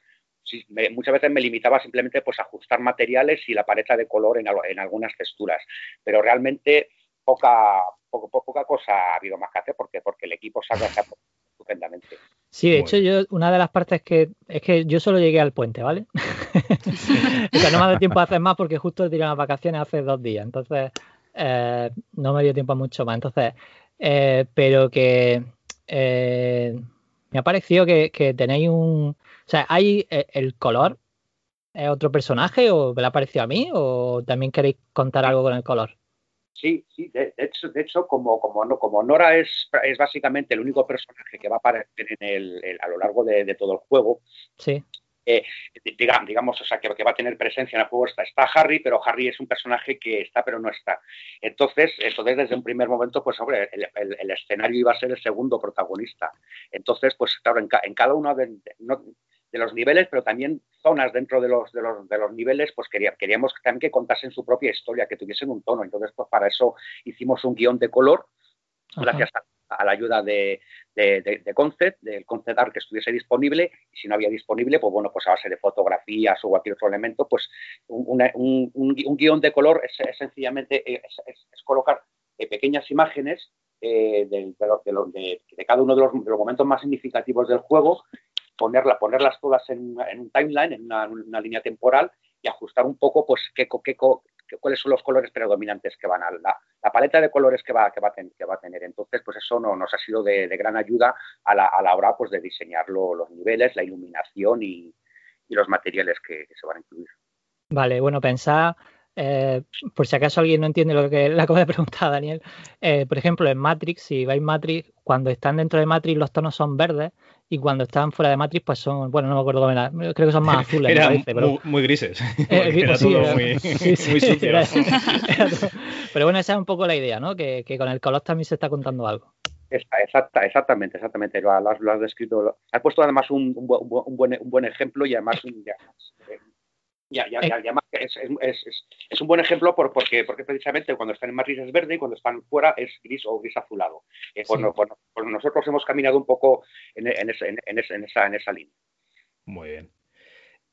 muchas veces me limitaba simplemente pues, a ajustar materiales y la paleta de color en, en algunas texturas. Pero realmente poca, poca cosa ha habido más que hacer porque, porque el equipo se ha estupendamente. Sí, de hecho, yo una de las partes que es que yo solo llegué al puente, ¿vale? o sea, no me ha dado tiempo a hacer más porque justo tiré las vacaciones hace dos días, entonces eh, no me dio tiempo a mucho más. Entonces, eh, pero que eh, me ha parecido que, que, tenéis un. O sea, hay el color, ¿es otro personaje o me lo ha parecido a mí o también queréis contar algo con el color? Sí, sí, de, hecho, de hecho como, como, no, como Nora es, es básicamente el único personaje que va a aparecer en el, a lo largo de, todo el juego, sí. Eh, digamos, o sea, que, que, va a tener presencia en el juego está, está Harry, pero Harry es un personaje que está pero no está. Entonces, eso desde un primer momento, pues hombre, el, escenario iba a ser el segundo protagonista. Entonces, pues claro, en, cada uno de, de los niveles, pero también zonas dentro de los, de los, de los niveles, pues queríamos también que contasen su propia historia, que tuviesen un tono. Entonces, pues para eso hicimos un guion de color, gracias a, la ayuda de, de, Concept, del Concept Art que estuviese disponible, y si no había disponible, pues bueno, pues a base de fotografías o cualquier otro elemento, pues un, un, guion de color es, sencillamente es, colocar eh, pequeñas imágenes eh, de, de, cada uno de los, momentos más significativos del juego ponerla, ponerlas todas en, un timeline, en una, línea temporal y ajustar un poco pues qué, qué, cuáles son los colores predominantes que van a la, la paleta de colores que va, que va, a, que va a tener. Entonces, pues eso no, nos ha sido de, gran ayuda a la, a la, hora pues, de diseñar los niveles, la iluminación y, los materiales que, se van a incluir. Vale, bueno, pensad eh, por si acaso alguien no entiende lo que le acabo de preguntar Daniel, eh, por ejemplo, en Matrix, si vais Matrix, cuando están dentro de Matrix los tonos son verdes y cuando están fuera de Matrix, pues son, bueno, no me acuerdo cómo era, creo que son más azules. muy, grises. era todo muy, sucio. pero bueno, esa es un poco la idea, ¿no? Que, con el color también se está contando algo. Exacta, exactamente, exactamente. Lo, has, descrito. Has puesto además un, un, buen, un buen ejemplo y además un, ya, ya, ya, ya es, es, es, un buen ejemplo por, porque, porque precisamente cuando están en Madrid es verde y cuando están fuera es gris o gris azulado. Eh, pues, pues, pues nosotros hemos caminado un poco en, en, en, esa, en esa línea. Muy bien.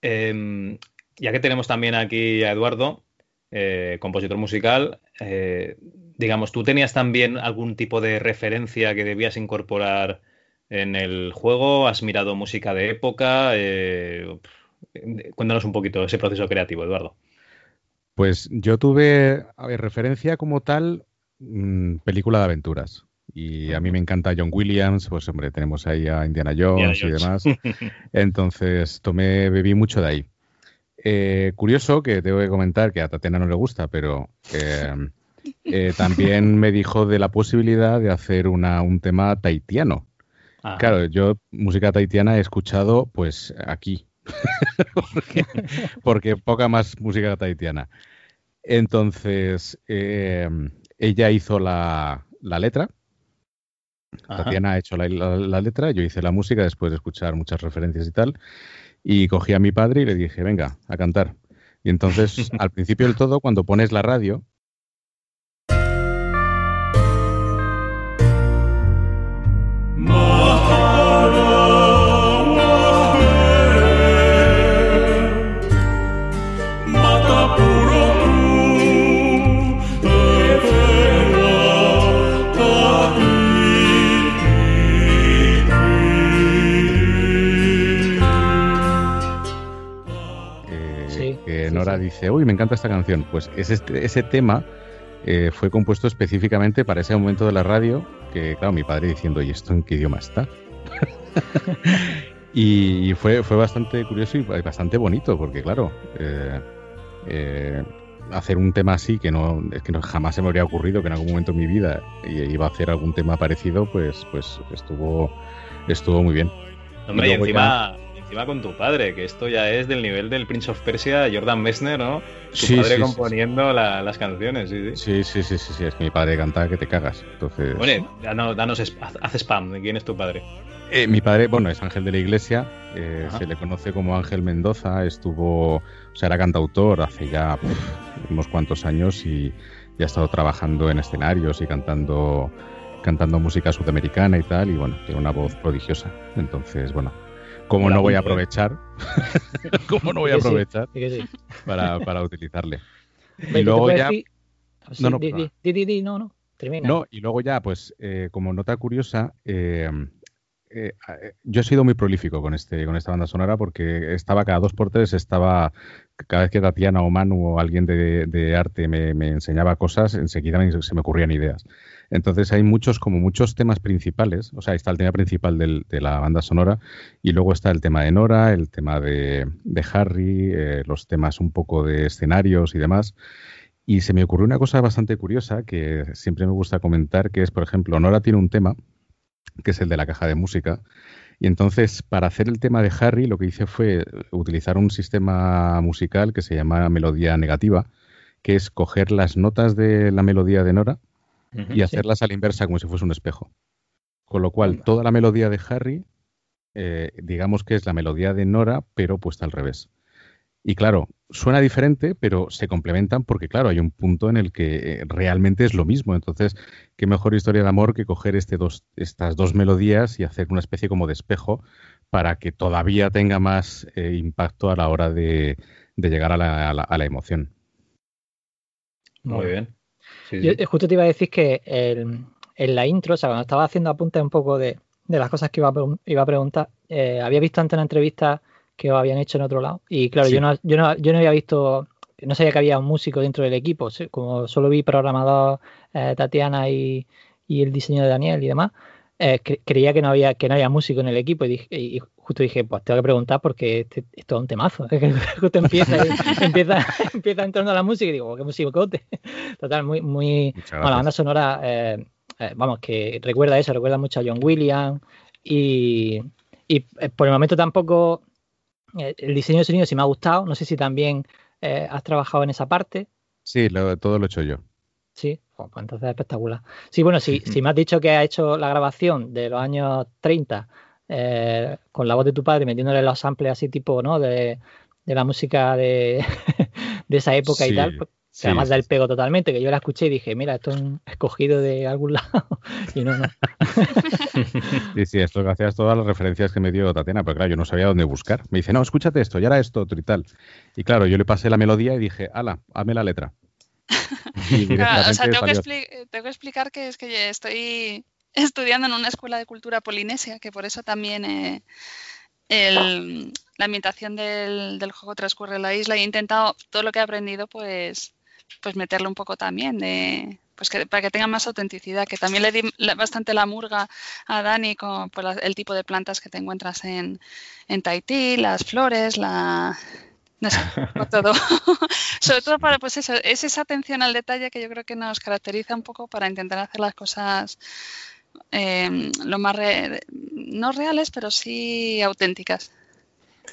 Em, ya que tenemos también aquí a Eduardo, eh, compositor musical, eh, digamos, ¿tú tenías también algún tipo de referencia que debías incorporar en el juego? ¿Has mirado música de época? Cuéntanos un poquito ese proceso creativo, Eduardo. Pues yo tuve referencia como tal mm, película de aventuras. Y a mí me encanta John Williams, pues hombre, tenemos ahí a Indiana Jones, y demás. Entonces tomé, bebí mucho de ahí. Eh, curioso que tengo que comentar que a Tatiana no le gusta, pero eh, eh, también me dijo de la posibilidad de hacer una, un tema taitiano. Claro, yo música taitiana he escuchado pues aquí, porque, poca más música taitiana. Entonces, eh, ella hizo la, letra. Tatiana ha hecho la, letra, yo hice la música después de escuchar muchas referencias y tal. Y cogí a mi padre y le dije, venga, a cantar. Y entonces, al principio del todo, cuando pones la radio, dice, uy, me encanta esta canción. Pues ese tema eh, fue compuesto específicamente para ese momento de la radio, que claro, mi padre diciendo, ¿y esto en qué idioma está? y fue, fue bastante curioso y bastante bonito, porque claro, eh, eh, hacer un tema así, que no, es que no, jamás se me habría ocurrido que en algún momento de mi vida iba a hacer algún tema parecido, pues, pues estuvo, estuvo muy bien. Hombre, y, encima encima con tu padre, que esto ya es del nivel del Prince of Persia, Jordan Messner, ¿no? Tu padre componiendo las canciones, sí sí. sí sí. sí, es que mi padre canta que te cagas. Entonces... Bueno, danos, danos haz spam, ¿de quién es tu padre? Eh, mi padre, bueno, es Ángel de la Iglesia, eh, se le conoce como Ángel Mendoza, estuvo, o sea, era cantautor hace ya unos cuantos años y ya ha estado trabajando en escenarios y cantando cantando música sudamericana y tal, y bueno, tiene una voz prodigiosa. Entonces, bueno, ¿Cómo no voy a aprovechar? ¿Cómo no voy a aprovechar para, para utilizarle? Y luego ya... No, no, no, no, No, y luego ya, pues, eh, como nota curiosa, eh, eh, yo he sido muy prolífico con este con esta banda sonora porque estaba cada dos por tres, estaba cada vez que Tatiana o Manu o alguien de, arte me, me, enseñaba cosas, enseguida se me ocurrían ideas. Entonces hay muchos, como muchos temas principales, o sea, está el tema principal de la banda sonora y luego está el tema de Nora, el tema de, Harry, eh, los temas un poco de escenarios y demás. Y se me ocurrió una cosa bastante curiosa que siempre me gusta comentar, que es, por ejemplo, Nora tiene un tema, que es el de la caja de música, y entonces, para hacer el tema de Harry, lo que hice fue utilizar un sistema musical que se llama melodía negativa, que es coger las notas de la melodía de Nora y hacerlas a la inversa como si fuese un espejo. Con lo cual, toda la melodía de Harry, eh, digamos que es la melodía de Nora, pero puesta al revés. Y claro, suena diferente, pero se complementan porque, claro, hay un punto en el que eh, realmente es lo mismo. Entonces, qué mejor historia de amor que coger este dos, estas dos melodías y hacer una especie como de espejo para que todavía tenga más eh, impacto a la hora de, llegar a la emoción. Muy bien. Yo eh, justo te iba a decir que en la intro, o sea, cuando estaba haciendo apuntes un poco de, las cosas que iba a, iba a preguntar, eh, había visto antes una entrevista que os habían hecho en otro lado. Y claro, yo, no, yo, no, yo no había visto, no sabía que había un músico dentro del equipo. Como solo vi programador eh, Tatiana y, el diseño de Daniel y demás. Eh, creía que no había que no había músico en el equipo y, dije, y, justo dije, pues tengo que preguntar porque este, esto es un temazo. justo empieza, empieza, empieza en torno a la música y digo, oh, qué musicote. Total, muy, muy. Bueno, la banda sonora, eh, eh, vamos, que recuerda eso, recuerda mucho a John Williams y, y por el momento tampoco el diseño de sonido sí me ha gustado. No sé si también has trabajado en esa parte. Sí, todo lo he hecho yo. Sí, pues entonces es espectacular. Sí, bueno, si, si me has dicho que has hecho la grabación de los años 30 eh, con la voz de tu padre metiéndole los samples así tipo, ¿no? De, la música de, esa época y tal, pues, que además da el pego totalmente, que yo la escuché y dije, mira, esto es escogido de algún lado y no, no. Sí, sí, esto gracias a todas las referencias que me dio Tatiana, pero claro, yo no sabía dónde buscar. Me dice, no, escúchate esto, ya era esto, otro y tal. Y claro, yo le pasé la melodía y dije, ala, hazme la letra. o sea, tengo que, explicar que es que estoy estudiando en una escuela de cultura polinesia, que por eso también eh, la ambientación del, juego transcurre en la isla. Y he intentado todo lo que he aprendido, pues, pues meterlo un poco también de, pues que, para que tenga más autenticidad, que también le di bastante la murga a Dani con el tipo de plantas que te encuentras en, en Tahití, las flores, la, no sé, por todo. Sobre todo para, pues eso, es esa atención al detalle que yo creo que nos caracteriza un poco para intentar hacer las cosas em, lo más, no reales, pero sí auténticas.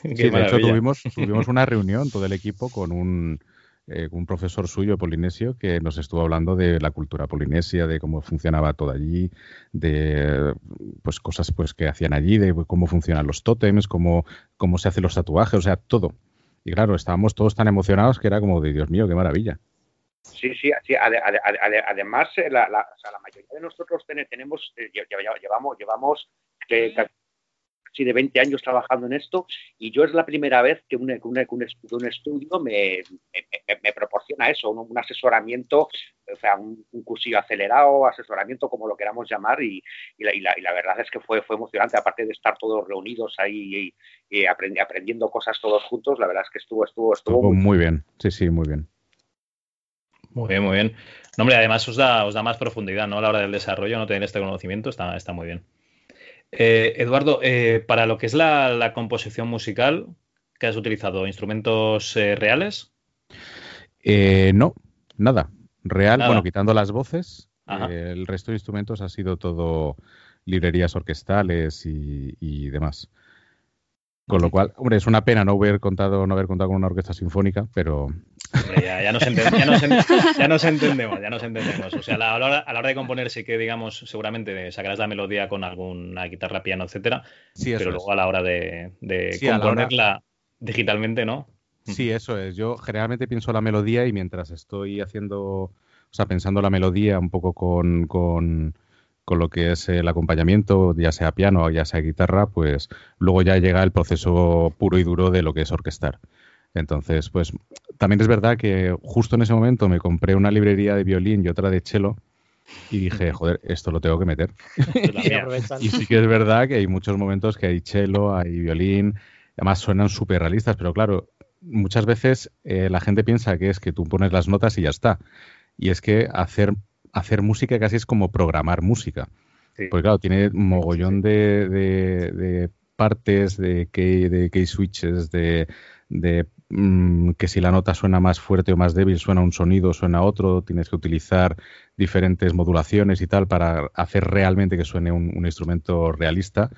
Sí, de hecho tuvimos, tuvimos una reunión, todo el equipo, con un, eh, un profesor suyo polinesio que nos estuvo hablando de la cultura polinesia, de cómo funcionaba todo allí, de pues cosas pues que hacían allí, de cómo funcionan los tótems, cómo, cómo se hacen los tatuajes, o sea, todo. Y claro, estábamos todos tan emocionados que era como de Dios mío, qué maravilla. Sí, sí, sí. además, eh, la, mayoría de nosotros tenemos, eh, llevamos, llevamos de 20 años trabajando en esto y yo es la primera vez que un, estudio me, proporciona eso, un, asesoramiento, o sea, un, cursillo acelerado, asesoramiento, como lo queramos llamar, y, la, verdad es que fue, fue emocionante, aparte de estar todos reunidos ahí y, aprendiendo cosas todos juntos, la verdad es que estuvo, estuvo, estuvo, muy, bien. sí, sí, muy bien. Muy bien, muy bien. No, hombre, además os da, os da más profundidad, ¿no? A la hora del desarrollo, no tener este conocimiento está, está muy bien. Eh, Eduardo, eh, para lo que es la, composición musical, ¿qué has utilizado? ¿Instrumentos eh, reales? no, nada. Real, bueno, quitando las voces, el resto de instrumentos ha sido todo librerías orquestales y demás. Con lo cual, hombre, es una pena no haber contado, no haber contado con una orquesta sinfónica, pero. Ya, nos entendemos, ya, nos entendemos, ya nos entendemos. O sea, a la, hora, a la hora de componer sí que, digamos, seguramente sacarás la melodía con alguna guitarra, piano, etcétera. Sí, pero luego a la hora de, componerla digitalmente, ¿no? Sí, eso es. Yo generalmente pienso la melodía y mientras estoy haciendo, o sea, pensando la melodía un poco con con lo que es el acompañamiento, ya sea piano o ya sea guitarra, pues luego ya llega el proceso puro y duro de lo que es orquestar. Entonces, pues también es verdad que justo en ese momento me compré una librería de violín y otra de cello y dije, joder, esto lo tengo que meter. y sí que es verdad que hay muchos momentos que hay cello, hay violín, además suenan súper realistas, pero claro, muchas veces eh, la gente piensa que es que tú pones las notas y ya está. Y es que hacer hacer música casi es como programar música. Porque claro, tiene un mogollón de, partes, de key, de key switches, de, mm, que si la nota suena más fuerte o más débil, suena un sonido, suena otro, tienes que utilizar diferentes modulaciones y tal para hacer realmente que suene un, instrumento realista.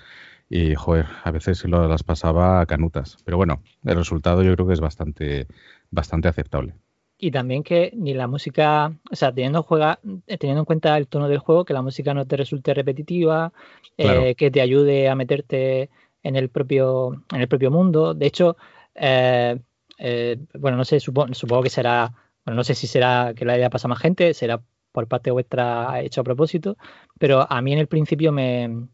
Y, joder, a veces lo, las pasaba a canutas. Pero bueno, el resultado yo creo que es bastante, bastante aceptable y también que ni la música, o sea, teniendo, juega, teniendo en cuenta el tono del juego, que la música no te resulte repetitiva, eh, que te ayude a meterte en el propio, en el propio mundo. De hecho, eh, bueno, no sé, supongo, supongo que será, bueno, no sé si será que la idea pasa a más gente, será por parte vuestra hecho a propósito, pero a mí en el principio me,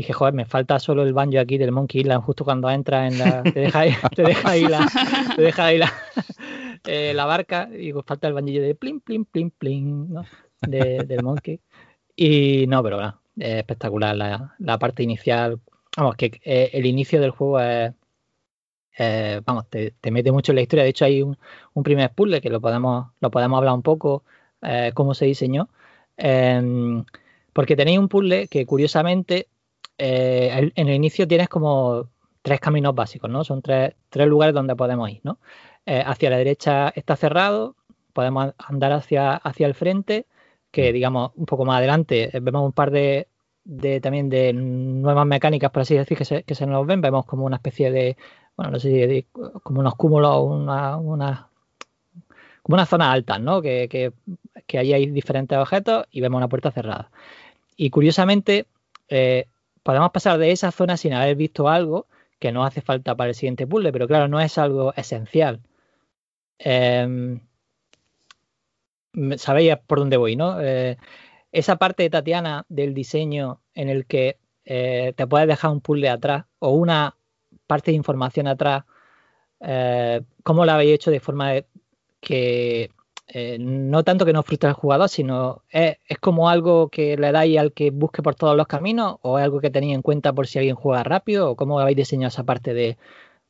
dije, joder, me falta solo el banjo aquí del Monkey Island, justo cuando entra en la. Te deja ahí, te deja ahí la. Te deja ahí la, eh, la barca, y digo, falta el banjillo de plin, plin, plin, plin, ¿no? De, del Monkey. Y no, pero bueno, es espectacular la, la, parte inicial. Vamos, que eh, el inicio del juego es. Vamos, te, te, mete mucho en la historia. De hecho, hay un, un primer puzzle que lo podemos, lo podemos hablar un poco, eh, cómo se diseñó. Em, Porque tenéis un puzzle que curiosamente eh, en el inicio tienes como tres caminos básicos, ¿no? Son tres, tres lugares donde podemos ir, ¿no? Eh, hacia la derecha está cerrado, podemos andar hacia, hacia el frente, que digamos un poco más adelante eh, vemos un par de, de también de nuevas mecánicas, por así decir, que se, que se nos ven, vemos como una especie de, bueno, no sé como unos cúmulos, una, una como una zona alta, ¿no? Que, que, ahí hay diferentes objetos y vemos una puerta cerrada. Y curiosamente, eh, podemos pasar de esa zona sin haber visto algo que no hace falta para el siguiente puzzle, pero claro, no es algo esencial. Em, sabéis por dónde voy, ¿no? Eh, esa parte de Tatiana del diseño en el que eh, te puedes dejar un puzzle atrás o una parte de información atrás, eh, ¿cómo lo habéis hecho de forma que eh, no tanto que no frustre al jugador, sino es, como algo que le dais al que busque por todos los caminos o es algo que tenéis en cuenta por si alguien juega rápido o cómo habéis diseñado esa parte de,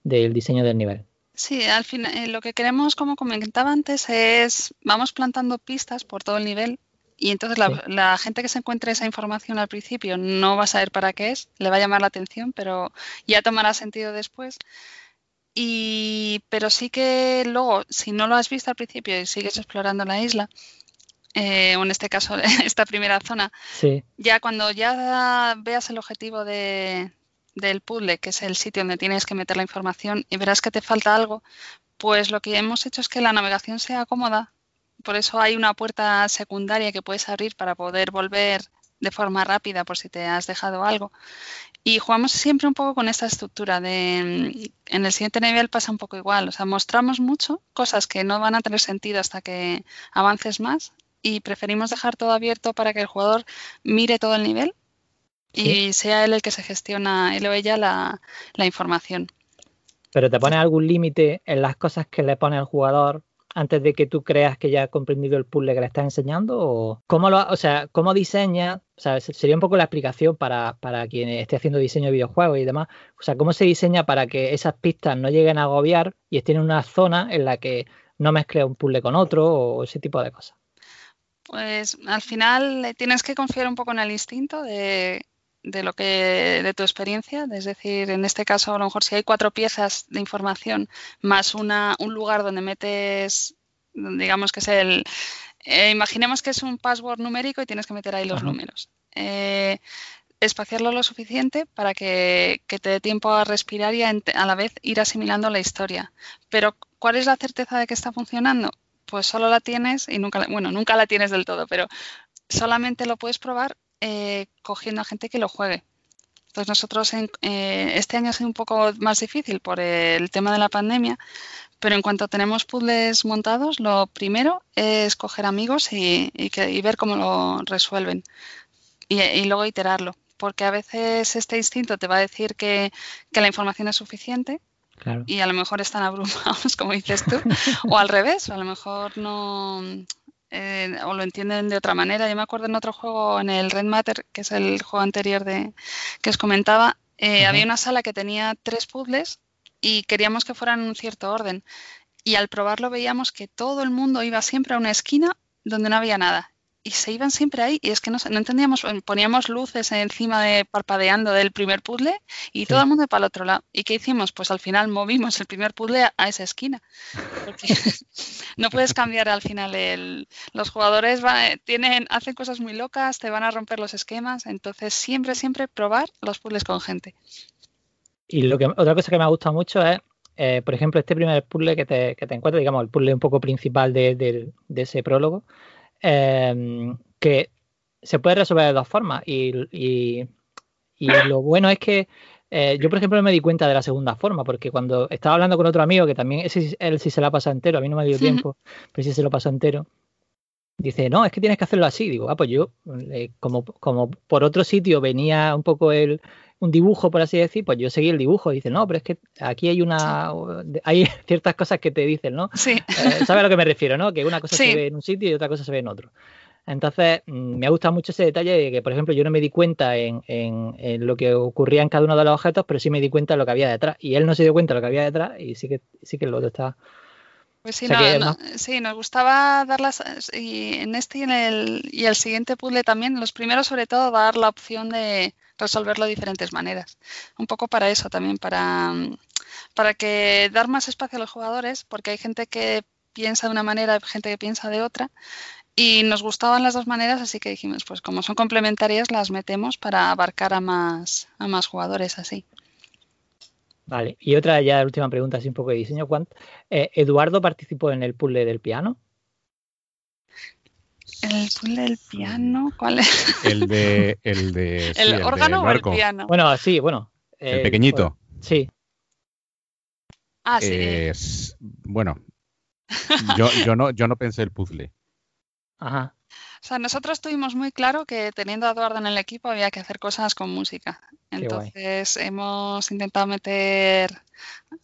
del diseño del nivel? Sí, al final eh, lo que queremos, como comentaba antes, es vamos plantando pistas por todo el nivel y entonces la, gente que se encuentre esa información al principio no va a saber para qué es, le va a llamar la atención, pero ya tomará sentido después. Y, pero sí que luego, si no lo has visto al principio y sigues explorando la isla, eh, o en este caso esta primera zona, ya cuando ya veas el objetivo de, del puzzle, que es el sitio donde tienes que meter la información, y verás que te falta algo, pues lo que hemos hecho es que la navegación sea cómoda. Por eso hay una puerta secundaria que puedes abrir para poder volver de forma rápida por si te has dejado algo. Y jugamos siempre un poco con esta estructura de en el siguiente nivel pasa un poco igual, o sea, mostramos mucho cosas que no van a tener sentido hasta que avances más y preferimos dejar todo abierto para que el jugador mire todo el nivel y sea él el que se gestiona, él o ella, la, la información. ¿Pero te pone algún límite en las cosas que le pone al jugador antes de que tú creas que ya ha comprendido el puzzle que le estás enseñando? ¿O cómo, lo, o sea, cómo diseña? O sea, sería un poco la explicación para, para quien esté haciendo diseño de videojuegos y demás. O sea, ¿cómo se diseña para que esas pistas no lleguen a agobiar y estén en una zona en la que no mezcle un puzzle con otro o ese tipo de cosas? Pues al final tienes que confiar un poco en el instinto de de lo que de tu experiencia, es decir, en este caso a lo mejor si hay cuatro piezas de información más una, un lugar donde metes, digamos que es el, eh, imaginemos que es un password numérico y tienes que meter ahí los números. Eh, espaciarlo lo suficiente para que, te dé tiempo a respirar y a, a, la vez ir asimilando la historia. Pero, ¿cuál es la certeza de que está funcionando? Pues solo la tienes y nunca, bueno, nunca la tienes del todo, pero solamente lo puedes probar eh, cogiendo a gente que lo juegue. Entonces nosotros eh, este año ha sido un poco más difícil por el tema de la pandemia, pero en cuanto tenemos puzzles montados, lo primero es coger amigos y, ver cómo lo resuelven y, luego iterarlo, porque a veces este instinto te va a decir que, que la información es suficiente y a lo mejor están abrumados, como dices tú, o al revés, o a lo mejor no, eh, o lo entienden de otra manera. Yo me acuerdo en otro juego, en el Red Matter, que es el juego anterior de, que os comentaba, eh, había una sala que tenía tres puzzles y queríamos que fueran en un cierto orden. Y al probarlo veíamos que todo el mundo iba siempre a una esquina donde no había nada y se iban siempre ahí y es que no, no, entendíamos, poníamos luces encima de parpadeando del primer puzzle y todo el mundo para el otro lado. ¿Y qué hicimos? Pues al final movimos el primer puzzle a, esa esquina. Porque no puedes cambiar al final el, los jugadores tienen, hacen cosas muy locas, te van a romper los esquemas, entonces siempre, siempre probar los puzzles con gente. Y lo que, otra cosa que me ha gustado mucho es eh, por ejemplo, este primer puzzle que te, que te encuentras, digamos, el puzzle un poco principal de, de ese prólogo, Em, que se puede resolver de dos formas. Y, lo bueno es que eh, yo, por ejemplo, me di cuenta de la segunda forma, porque cuando estaba hablando con otro amigo, que también él sí se la pasa entero, a mí no me dio tiempo, pero sí se lo pasa entero, dice, no, es que tienes que hacerlo así. Digo, ah, pues yo, eh, como, como por otro sitio venía un poco el, un dibujo, por así decir, pues yo seguí el dibujo. Y dice, no, pero es que aquí hay una. Hay ciertas cosas que te dicen, ¿no? Sí. Eh, ¿Sabes a lo que me refiero, no? Que una cosa se ve en un sitio y otra cosa se ve en otro. Entonces, mm, me gusta mucho ese detalle de que, por ejemplo, yo no me di cuenta en, en, lo que ocurría en cada uno de los objetos, pero sí me di cuenta de lo que había detrás. Y él no se dio cuenta de lo que había detrás y sí que, sí que el otro está, Pues sí, sí, nos gustaba darlas y en este y en el, y el siguiente puzzle también, los primeros sobre todo dar la opción de resolverlo de diferentes maneras. Un poco para eso también, para, para que dar más espacio a los jugadores, porque hay gente que piensa de una manera, hay gente que piensa de otra, y nos gustaban las dos maneras, así que dijimos, pues como son complementarias, las metemos para abarcar a más, a más jugadores así. Vale, y otra ya última pregunta, así un poco de diseño. Eh, ¿Eduardo participó en el puzzle del piano? ¿El puzzle del piano? ¿Cuál es? El de. El, de, ¿El órgano o el piano? Bueno, sí, bueno. el pequeñito. sí. Ah, sí. bueno, yo, yo, no, yo no pensé el puzzle. Ajá. O sea, nosotros tuvimos muy claro que teniendo a Eduardo en el equipo había que hacer cosas con música. Entonces hemos intentado meter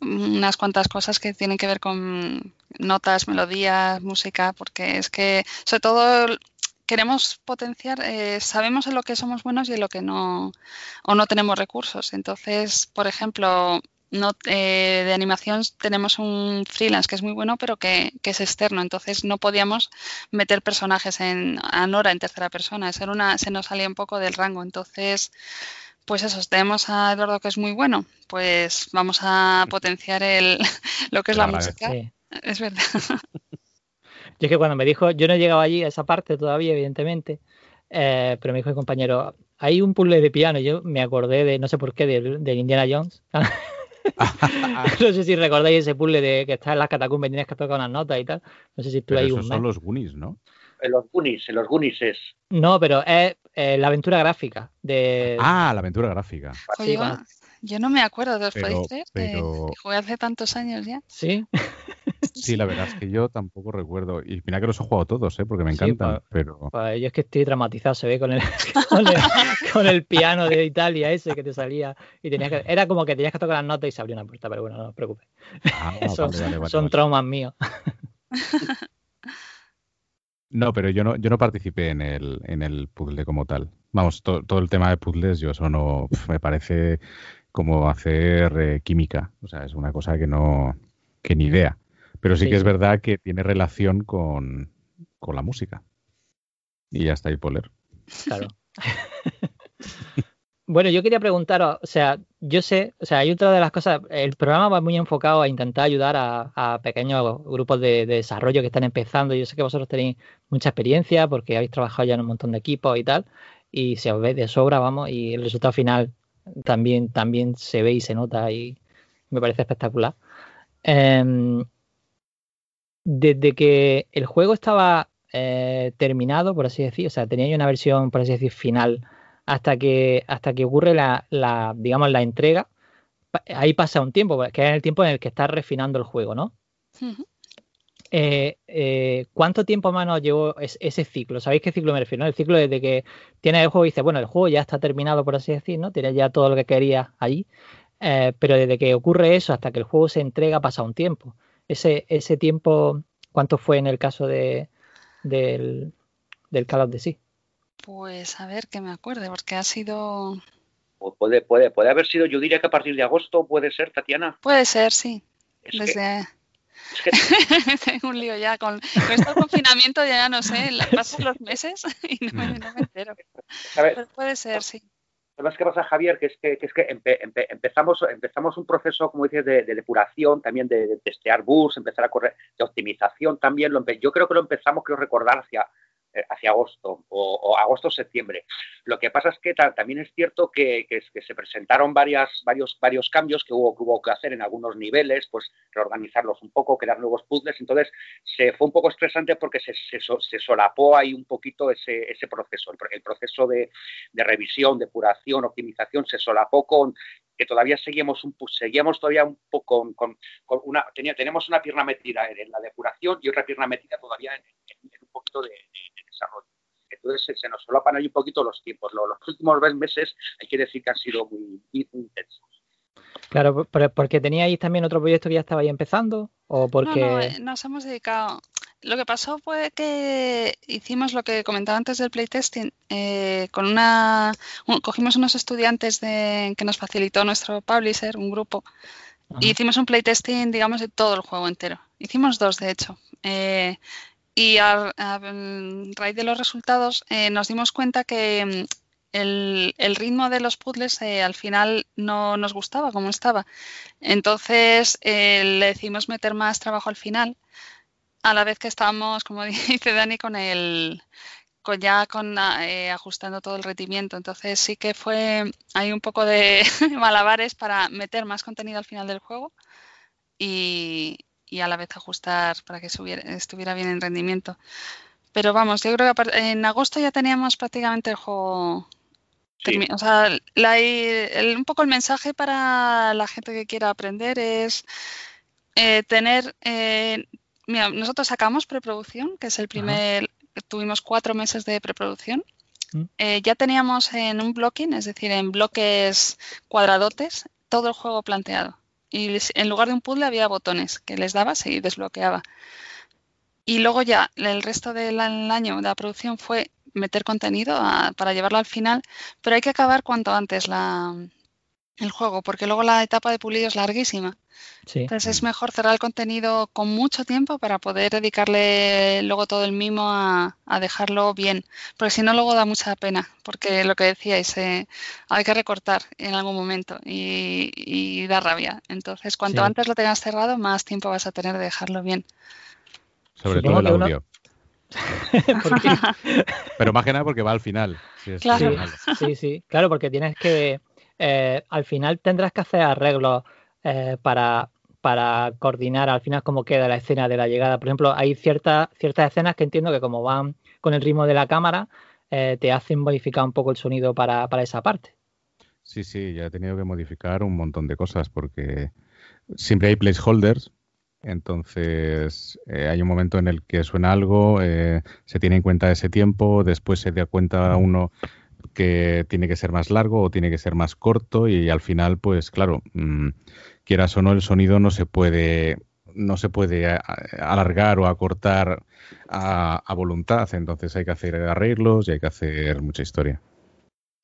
unas cuantas cosas que tienen que ver con notas, melodías, música, porque es que sobre todo queremos potenciar, eh, sabemos en lo que somos buenos y en lo que no, o no tenemos recursos. Entonces, por ejemplo, no, eh, de animación tenemos un freelance que es muy bueno, pero que, es externo. Entonces no podíamos meter personajes en a Nora en tercera persona. Ser una, se nos salía un poco del rango. Entonces, pues eso, tenemos a Eduardo que es muy bueno. Pues vamos a potenciar el, lo que es la música. Es verdad. Yo es que cuando me dijo, yo no he llegado allí a esa parte todavía, evidentemente, eh, pero me dijo el compañero, hay un puzzle de piano. Yo me acordé de, no sé por qué, de Indiana Jones. no sé si recordáis ese puzzle de que está en las catacumbas y tienes que tocar unas notas y tal. No sé si tú hay esos son los Goonies, ¿no? En los Goonies, en los Goonies es. No, pero es eh, la aventura gráfica de. Ah, la aventura gráfica. Oye, yo no me acuerdo, ¿os podéis creer? Pero... jugué hace tantos años ya. Sí. Sí, la verdad es que yo tampoco recuerdo. Y mira que los he jugado todos, ¿eh? porque me encantan. pero... Pues yo es que estoy traumatizado, se ve con el, con el, piano de Italia ese que te salía. y tenías que, Era como que tenías que tocar las notas y se abría una puerta, pero bueno, no os preocupes. Ah, son, son traumas míos. No, pero yo no, yo no participé en el, en el puzzle como tal. Vamos, todo el tema de puzzles, yo eso no me parece como hacer eh, química. O sea, es una cosa que no, que ni idea. Pero sí, que es verdad que tiene relación con, la música. Y ya está ahí Poler. Claro. bueno, yo quería preguntaros, o sea, yo sé, o sea, hay otra de las cosas, el programa va muy enfocado a intentar ayudar a, pequeños grupos de, desarrollo que están empezando. Yo sé que vosotros tenéis mucha experiencia porque habéis trabajado ya en un montón de equipos y tal, y se os ve de sobra, vamos, y el resultado final también, también se ve y se nota y me parece espectacular. Em, desde que el juego estaba eh, terminado, por así decir, o sea, tenía una versión, por así decir, final, hasta que, hasta que ocurre la, digamos, la entrega, ahí pasa un tiempo, que es el tiempo en el que estás refinando el juego, ¿no? Eh, eh, ¿Cuánto tiempo más nos llevó ese ciclo? ¿Sabéis qué ciclo me refiero? El ciclo desde que tienes el juego y dices, bueno, el juego ya está terminado, por así decir, ¿no? Tienes ya todo lo que querías allí, pero desde que ocurre eso hasta que el juego se entrega pasa un tiempo ese, ese tiempo, ¿cuánto fue en el caso de, del, del Call of Duty? Pues a ver que me acuerde, porque ha sido... Puede, puede, puede haber sido, yo diría que a partir de agosto puede ser, Tatiana. Puede ser, sí. Desde... Tengo un lío ya con, con este confinamiento, ya no sé, pasan los meses y no me, no me entero. puede ser, sí. ¿Sabes qué pasa, Javier? Que es que, que, es que empezamos, empezamos un proceso, como dices, de, depuración, también de, testear bus, empezar a correr, de optimización también. Lo yo creo que lo empezamos, creo recordar, hacia hacia agosto o, agosto-septiembre. Lo que pasa es que también es cierto que, se presentaron varios, varios cambios que hubo, que que hacer en algunos niveles, pues reorganizarlos un poco, crear nuevos puzzles. Entonces, se fue un poco estresante porque se, se, solapó ahí un poquito ese, ese proceso. El, proceso de, de, revisión, depuración, optimización se solapó con que todavía seguimos un seguíamos todavía un poco con, con, una tenía, tenemos una pierna metida en, la depuración y otra pierna metida todavía en, un poquito de desarrollo. Entonces se nos solapan ahí un poquito los tiempos. Los, últimos dos meses hay que decir que han sido muy, intensos. Claro, porque teníais también otro proyecto que ya estaba ahí empezando o porque no, eh, nos hemos dedicado. Lo que pasó fue que hicimos lo que comentaba antes del playtesting. Eh, con una, cogimos unos estudiantes de, que nos facilitó nuestro publisher, un grupo, y hicimos un playtesting, digamos, de todo el juego entero. hicimos dos de hecho. Eh, y a, raíz de los resultados eh, nos dimos cuenta que mm, el, ritmo de los puzzles eh, al final no nos gustaba como estaba. Entonces le decidimos meter más trabajo al final, a la vez que estábamos, como dice Dani, con el con ya con ajustando todo el rendimiento. Entonces sí que fue hay un poco de malabares para meter más contenido al final del juego y, y a la vez ajustar para que estuviera bien en rendimiento. Pero vamos, yo creo que en agosto ya teníamos prácticamente el juego. O sea, un poco el mensaje para la gente que quiera aprender es eh, tener. Eh, mira, nosotros sacamos preproducción, que es el primer. Tuvimos cuatro meses de preproducción. Mm. Eh, ya teníamos en un blocking, es decir, en bloques cuadradotes, todo el juego planteado y en lugar de un puzzle había botones que les daba y desbloqueaba. Y luego ya el resto del año de la producción fue meter contenido para llevarlo al final, pero hay que acabar cuanto antes la, el juego, porque luego la etapa de pulido es larguísima. Entonces es mejor cerrar el contenido con mucho tiempo para poder dedicarle luego todo el mimo a, dejarlo bien, porque si no luego da mucha pena, porque lo que decíais, eh, hay que recortar en algún momento y, da rabia. Entonces cuanto antes lo tengas cerrado, más tiempo vas a tener de dejarlo bien. Sobre todo el audio. Pero más que nada porque va al final. claro. Sí, sí, claro, porque tienes que eh, al final tendrás que hacer arreglos eh, para, para coordinar al final cómo queda la escena de la llegada. Por ejemplo, hay ciertas ciertas escenas que entiendo que como van con el ritmo de la cámara, eh, te hacen modificar un poco el sonido para, esa parte. Sí, sí, ya he tenido que modificar un montón de cosas porque siempre hay placeholders. Entonces hay un momento en el que suena algo, se tiene en cuenta ese tiempo, después se da cuenta uno que tiene que ser más largo o tiene que ser más corto y al final, pues claro, mm, quieras o no, el sonido no se puede no se puede alargar o acortar a, voluntad, entonces hay que hacer arreglos y hay que hacer mucha historia.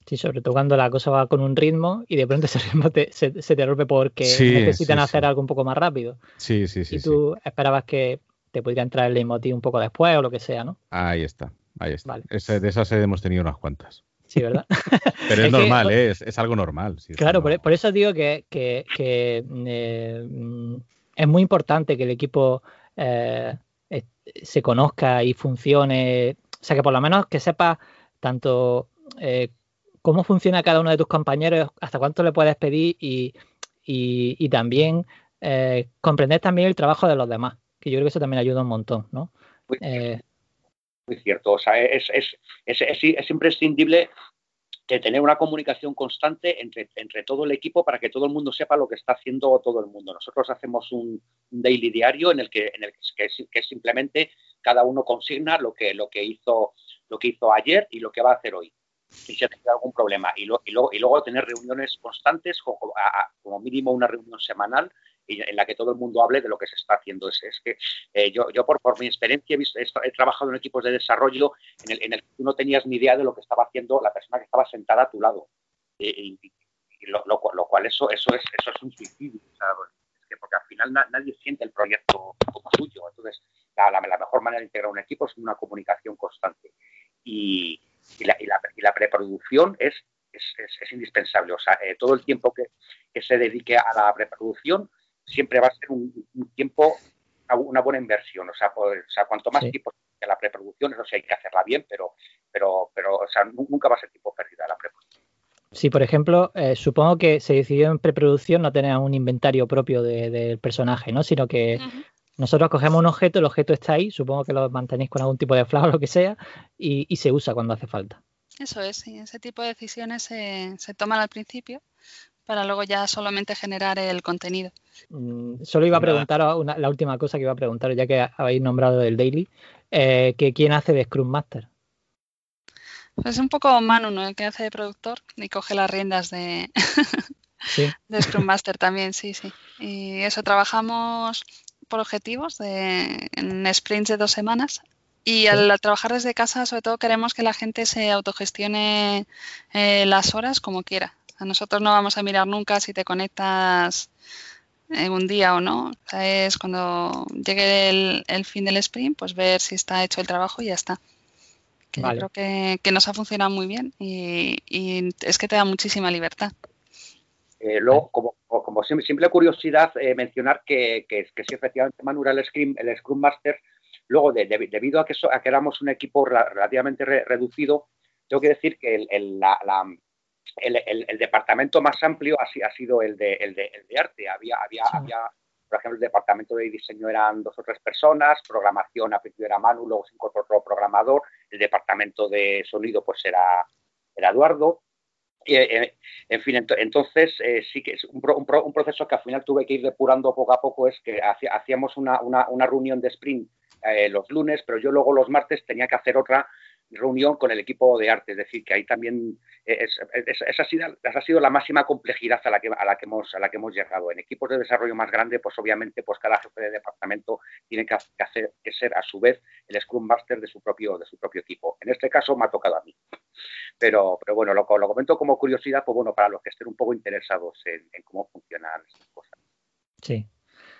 Sí, sobre todo cuando la cosa va con un ritmo y de pronto ese ritmo se, te rompe porque necesitan hacer algo un poco más rápido. Sí, sí, sí. Y tú esperabas que te podría entrar el leitmotiv un poco después o lo que sea, ¿no? Ahí está, ahí está. de esas hemos tenido unas cuantas. Sí, ¿verdad? Pero es, normal, ¿eh? es, algo normal. claro, por, eso digo que, eh, mm, es muy importante que el equipo eh, se conozca y funcione. O sea, que por lo menos que sepa tanto cómo funciona cada uno de tus compañeros, hasta cuánto le puedes pedir y, y también comprender también el trabajo de los demás, que yo creo que eso también ayuda un montón, ¿no? Muy cierto. O sea, es, es, es, imprescindible que tener una comunicación constante entre, entre, todo el equipo para que todo el mundo sepa lo que está haciendo todo el mundo. Nosotros hacemos un, daily diario en el que, en el que, simplemente cada uno consigna lo que, lo que hizo lo que hizo ayer y lo que va a hacer hoy. Si se tiene algún problema. Y, y, luego, y luego tener reuniones constantes, como mínimo una reunión semanal, en la que todo el mundo hable de lo que se está haciendo. Es, es que eh, yo, yo por, por, mi experiencia he, visto, he, trabajado en equipos de desarrollo en el, en el, que tú no tenías ni idea de lo que estaba haciendo la persona que estaba sentada a tu lado. y, lo, lo, cual eso, eso, es, eso es un suicidio. Es que porque al final nadie siente el proyecto como suyo. Entonces, la, la, mejor manera de integrar un equipo es una comunicación constante. Y, y la, y la, y la preproducción es, es, es, indispensable. O sea, eh, todo el tiempo que, que, se dedique a la preproducción siempre va a ser un, tiempo, una buena inversión. O sea, pues, o sea cuanto más tiempo de la preproducción, eso sí hay que hacerla bien, pero, pero, pero o sea, nunca va a ser tiempo perdido la preproducción. Sí, por ejemplo, eh, supongo que se decidió en preproducción no tener un inventario propio del personaje, ¿no? Sino que nosotros cogemos un objeto, el objeto está ahí, supongo que lo mantenéis con algún tipo de flag o lo que sea, y, se usa cuando hace falta. Eso es, sí, ese tipo de decisiones se, se toman al principio para luego ya solamente generar el contenido. Mm, solo iba a preguntar la última cosa que iba a preguntar, ya que habéis nombrado el daily, eh, que quién hace de Scrum Master. Pues es un poco Manu, ¿no? El que hace de productor y coge las riendas de, de Scrum Master también, sí, sí. Y eso, trabajamos por objetivos de, en sprints de dos semanas y al, trabajar desde casa, sobre todo, queremos que la gente se autogestione eh, las horas como quiera nosotros no vamos a mirar nunca si te conectas en un día o no. es cuando llegue el, fin del sprint, pues ver si está hecho el trabajo y ya está. Que yo creo que, nos ha funcionado muy bien y, es que te da muchísima libertad. Eh, luego, como, como simple, curiosidad, eh, mencionar que, que, que sí, efectivamente, Manuel, el Scrum, el Scrum Master, luego, debido a que, a que éramos un equipo relativamente reducido, tengo que decir que el, el, departamento más amplio ha, ha sido el de, el de, arte. Había, había, había, por ejemplo, el departamento de diseño eran dos o tres personas, programación a principio era Manu, luego se incorporó programador, el departamento de sonido pues era, era Eduardo. Eh, en fin, entonces eh, sí que es un, un, proceso que al final tuve que ir depurando poco a poco, es que hacíamos una, una, una reunión de sprint eh, los lunes, pero yo luego los martes tenía que hacer otra reunión con el equipo de arte, es decir, que ahí también eh, esa, ha sido, ha sido la máxima complejidad a la, que, a, la que hemos, a la que hemos llegado. En equipos de desarrollo más grande, pues obviamente pues cada jefe de departamento tiene que, hacer, que ser a su vez el Scrum Master de su propio, de su propio equipo. En este caso me ha tocado a mí. Pero, pero bueno, lo, lo comento como curiosidad, pues bueno, para los que estén un poco interesados en, en cómo funcionan estas cosas. Sí,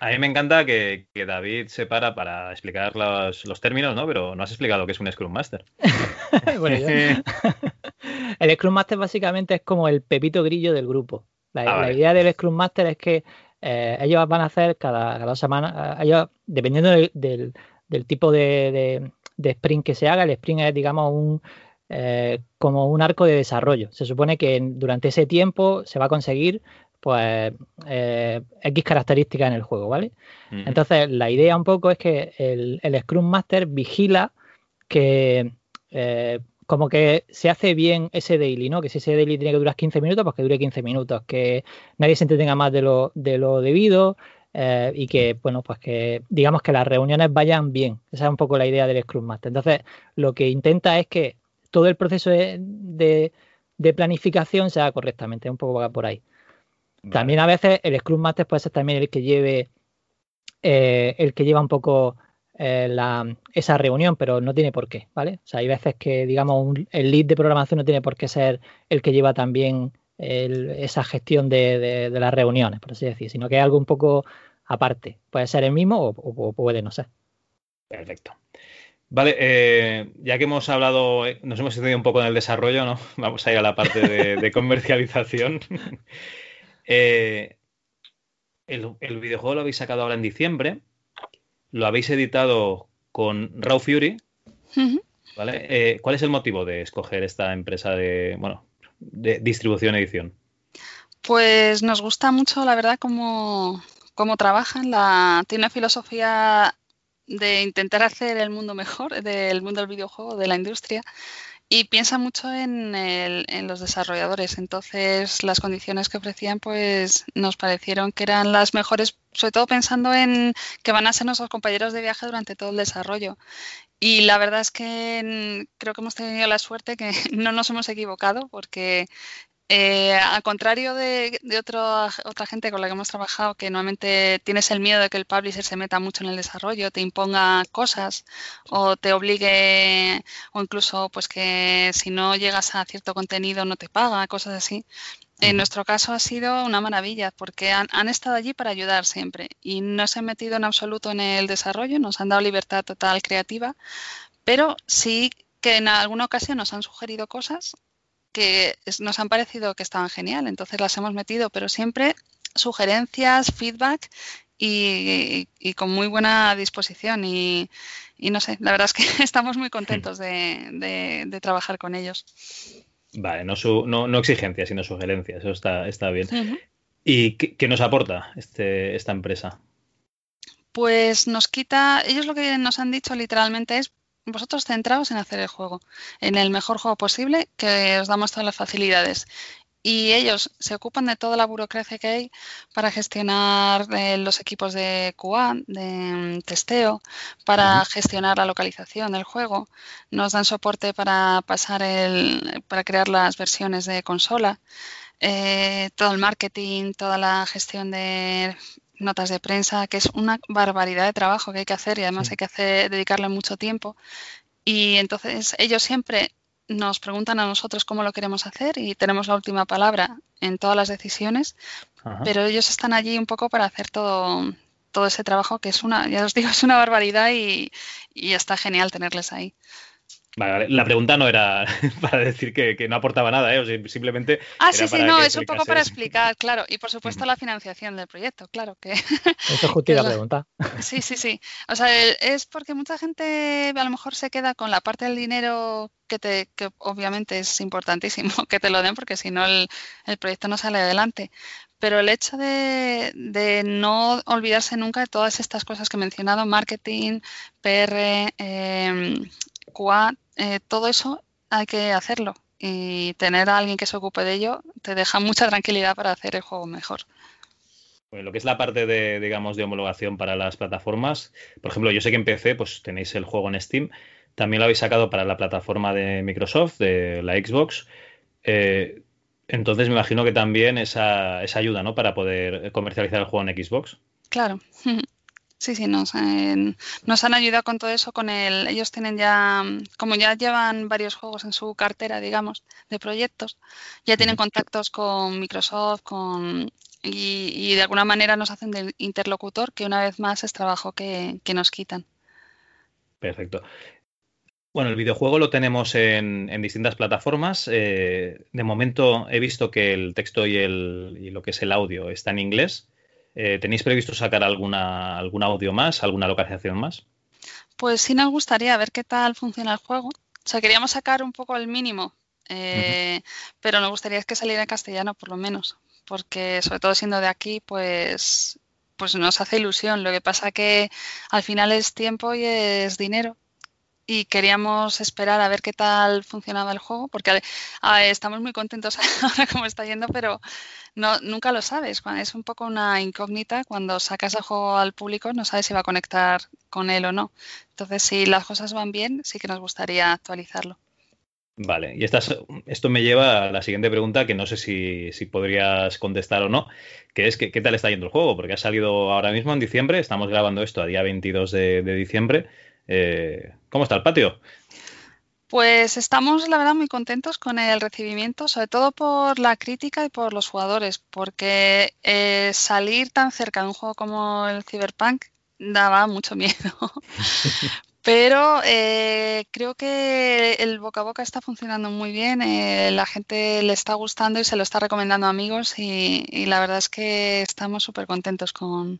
a mí me encanta que, David se para para explicar los, términos, ¿no? Pero no has explicado qué es un Scrum Master. el Scrum Master básicamente es como el pepito grillo del grupo. La, ah, idea del Scrum Master es que eh, ellos van a hacer cada, dos semanas, eh, ellos, dependiendo del, tipo de, sprint que se haga, el sprint es, digamos, un, eh, como un arco de desarrollo. Se supone que durante ese tiempo se va a conseguir pues eh, X características en el juego, ¿vale? Entonces, la idea un poco es que el, Scrum Master vigila que eh, como que se hace bien ese daily, ¿no? Que si ese daily tiene que durar 15 minutos, pues que dure 15 minutos, que nadie se entretenga más de lo, de lo debido eh, y que, bueno, pues que digamos que las reuniones vayan bien. Esa es un poco la idea del Scrum Master. Entonces, lo que intenta es que todo el proceso de, de, de planificación se haga correctamente, un poco por ahí. También a veces el Scrum Master puede ser también el que lleve eh, el que lleva un poco eh, esa reunión, pero no tiene por qué, ¿vale? O sea, hay veces que, digamos, el lead de programación no tiene por qué ser el que lleva también esa gestión de, las reuniones, por así decir, sino que es algo un poco aparte. Puede ser el mismo o, puede no ser. Perfecto. Vale, eh, ya que hemos hablado, nos hemos estudiado un poco en el desarrollo, ¿no? Vamos a ir a la parte de comercialización. Eh, el, videojuego lo habéis sacado ahora en diciembre. Lo habéis editado con Raw Fury. ¿vale? Eh, ¿Cuál es el motivo de escoger esta empresa de, bueno, de distribución edición? Pues nos gusta mucho, la verdad, cómo, cómo trabajan. La, tiene una filosofía de intentar hacer el mundo mejor, del mundo del videojuego, de la industria y piensa mucho en, los desarrolladores. Entonces, las condiciones que ofrecían, pues nos parecieron que eran las mejores, sobre todo pensando en que van a ser nuestros compañeros de viaje durante todo el desarrollo. Y la verdad es que creo que hemos tenido la suerte que no nos hemos equivocado porque eh, al contrario de, otra gente con la que hemos trabajado, que normalmente tienes el miedo de que el publisher se meta mucho en el desarrollo, te imponga cosas o te obligue, o incluso pues que si no llegas a cierto contenido no te paga, cosas así. En nuestro caso ha sido una maravilla porque han, han, estado allí para ayudar siempre y no se han metido en absoluto en el desarrollo, nos han dado libertad total creativa, pero sí que en alguna ocasión nos han sugerido cosas que nos han parecido que estaban genial, entonces las hemos metido, pero siempre sugerencias, feedback y, con muy buena disposición. Y, no sé, la verdad es que estamos muy contentos de, trabajar con ellos. Vale, no, no, exigencias, sino sugerencias, eso está, está bien. ¿Y qué, nos aporta este, esta empresa? Pues nos quita, ellos lo que nos han dicho literalmente es vosotros centraos en hacer el juego, en el mejor juego posible, que os damos todas las facilidades. Y ellos se ocupan de toda la burocracia que hay para gestionar eh, los equipos de QA, de mm, testeo, para gestionar la localización del juego. Nos dan soporte para pasar el, para crear las versiones de consola. Eh, todo el marketing, toda la gestión de notas de prensa, que es una barbaridad de trabajo que hay que hacer y además hay que hacer, dedicarle mucho tiempo. Y entonces ellos siempre nos preguntan a nosotros cómo lo queremos hacer y tenemos la última palabra en todas las decisiones, pero ellos están allí un poco para hacer todo, todo ese trabajo que es una, ya os digo, es una barbaridad y, y está genial tenerles ahí. Vale, la pregunta no era para decir que, no aportaba nada, ¿eh? simplemente. Ah, sí, sí, no, es un poco para explicar, claro. Y por supuesto la financiación del proyecto, claro que. Eso es justo la pregunta. Sí, sí, sí. O sea, es porque mucha gente a lo mejor se queda con la parte del dinero que, te, que obviamente es importantísimo que te lo den, porque si no el, proyecto no sale adelante. Pero el hecho de, de, no olvidarse nunca de todas estas cosas que he mencionado, marketing, PR, eh, QA, eh, todo eso hay que hacerlo y tener a alguien que se ocupe de ello te deja mucha tranquilidad para hacer el juego mejor. Bueno, lo que es la parte de, digamos, de homologación para las plataformas, por ejemplo, yo sé que en PC pues tenéis el juego en Steam, también lo habéis sacado para la plataforma de Microsoft, de la Xbox. Eh, entonces me imagino que también esa, esa ayuda, ¿no? Para poder comercializar el juego en Xbox. Claro. Sí, sí, nos, nos han ayudado con todo eso, con el, ellos tienen ya, como ya llevan varios juegos en su cartera, digamos, de proyectos, ya tienen contactos con Microsoft, con y, de alguna manera nos hacen de interlocutor, que una vez más es trabajo que, nos quitan. Perfecto. Bueno, el videojuego lo tenemos en, distintas plataformas. Eh, de momento he visto que el texto y, el, y lo que es el audio está en inglés. Eh, ¿Tenéis previsto sacar alguna, algún audio más, alguna localización más? Pues sí nos gustaría ver qué tal funciona el juego. O sea, queríamos sacar un poco el mínimo, eh, pero nos gustaría que saliera en castellano por lo menos, porque sobre todo siendo de aquí, pues, pues nos hace ilusión. Lo que pasa que al final es tiempo y es dinero y queríamos esperar a ver qué tal funcionaba el juego, porque estamos muy contentos ahora como está yendo, pero no, nunca lo sabes. Es un poco una incógnita. Cuando sacas el juego al público no sabes si va a conectar con él o no. Entonces, si las cosas van bien, sí que nos gustaría actualizarlo. Vale, y esto me lleva a la siguiente pregunta que no sé si, podrías contestar o no, que es qué tal está yendo el juego, porque ha salido ahora mismo en diciembre, estamos grabando esto a día 22 de, de diciembre, eh, ¿Cómo está el patio? Pues estamos, la verdad, muy contentos con el recibimiento, sobre todo por la crítica y por los jugadores, porque eh, salir tan cerca de un juego como el Cyberpunk daba mucho miedo. Pero eh, creo que el boca a boca está funcionando muy bien, la gente le está gustando y se lo está recomendando a amigos y, la verdad es que estamos súper contentos con,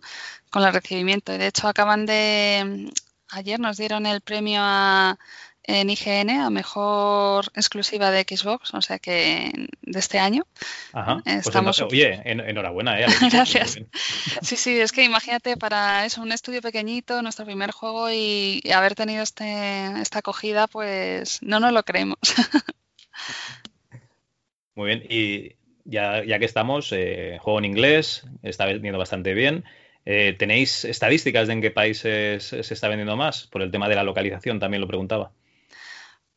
con, el recibimiento. De hecho, acaban de, ayer nos dieron el premio en IGN a mejor exclusiva de Xbox, o sea que de este año. Ajá. Pues Estamos... oye, enhorabuena, ¿eh? Gracias. Sí, sí, es que imagínate para eso, un estudio pequeñito, nuestro primer juego y, haber tenido este, esta acogida, pues no nos lo creemos. Muy bien, y ya, ya que estamos, eh, juego en inglés, está vendiendo bastante bien. Eh, ¿Tenéis estadísticas de en qué países se está vendiendo más? Por el tema de la localización también lo preguntaba.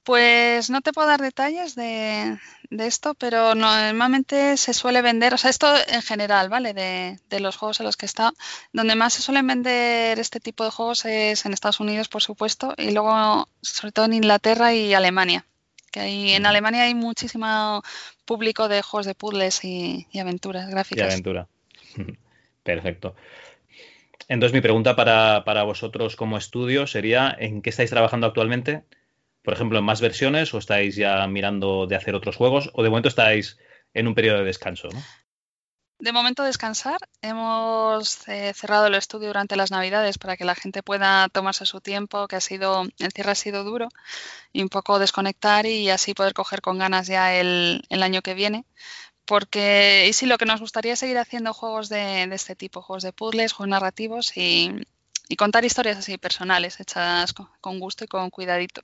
Pues no te puedo dar detalles de, esto, pero normalmente se suele vender, o sea, esto en general, ¿vale? De, los juegos en los que está, donde más se suelen vender este tipo de juegos es en Estados Unidos, por supuesto, y luego sobre todo en Inglaterra y Alemania. Que en Alemania hay muchísimo público de juegos de puzzles y, y aventuras gráficas. Y aventura. Perfecto. Entonces, mi pregunta para, vosotros como estudio sería: ¿en qué estáis trabajando actualmente? Por ejemplo, ¿en más versiones o estáis ya mirando de hacer otros juegos? ¿O de momento estáis en un periodo de descanso? De momento descansar. Hemos eh, cerrado el estudio durante las Navidades para que la gente pueda tomarse su tiempo, que ha sido, el cierre ha sido duro, y un poco desconectar y así poder coger con ganas ya el, el año que viene porque y sí, lo que nos gustaría es seguir haciendo juegos de, este tipo, juegos de puzzles, juegos narrativos y, contar historias así personales, hechas con, gusto y con cuidadito.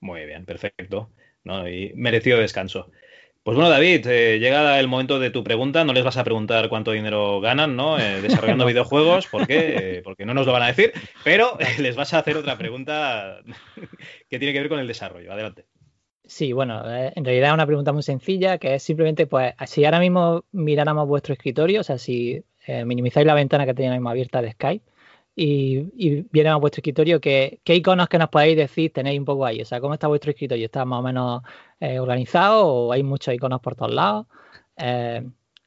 Muy bien, perfecto. Y merecido descanso. Pues bueno, David, eh, llega el momento de tu pregunta. No les vas a preguntar cuánto dinero ganan, ¿no? Eh, desarrollando videojuegos, ¿por qué? Eh, porque no nos lo van a decir, pero les vas a hacer otra pregunta que tiene que ver con el desarrollo. Adelante. Sí, bueno, eh, en realidad es una pregunta muy sencilla, que es simplemente, pues, si ahora mismo miráramos vuestro escritorio, o sea, si eh, minimizáis la ventana que tenéis abierta de Skype y, vienen a vuestro escritorio, ¿qué, iconos que nos podéis decir tenéis un poco ahí? O sea, ¿cómo está vuestro escritorio? ¿Está más o menos eh, organizado o hay muchos iconos por todos lados? Eh,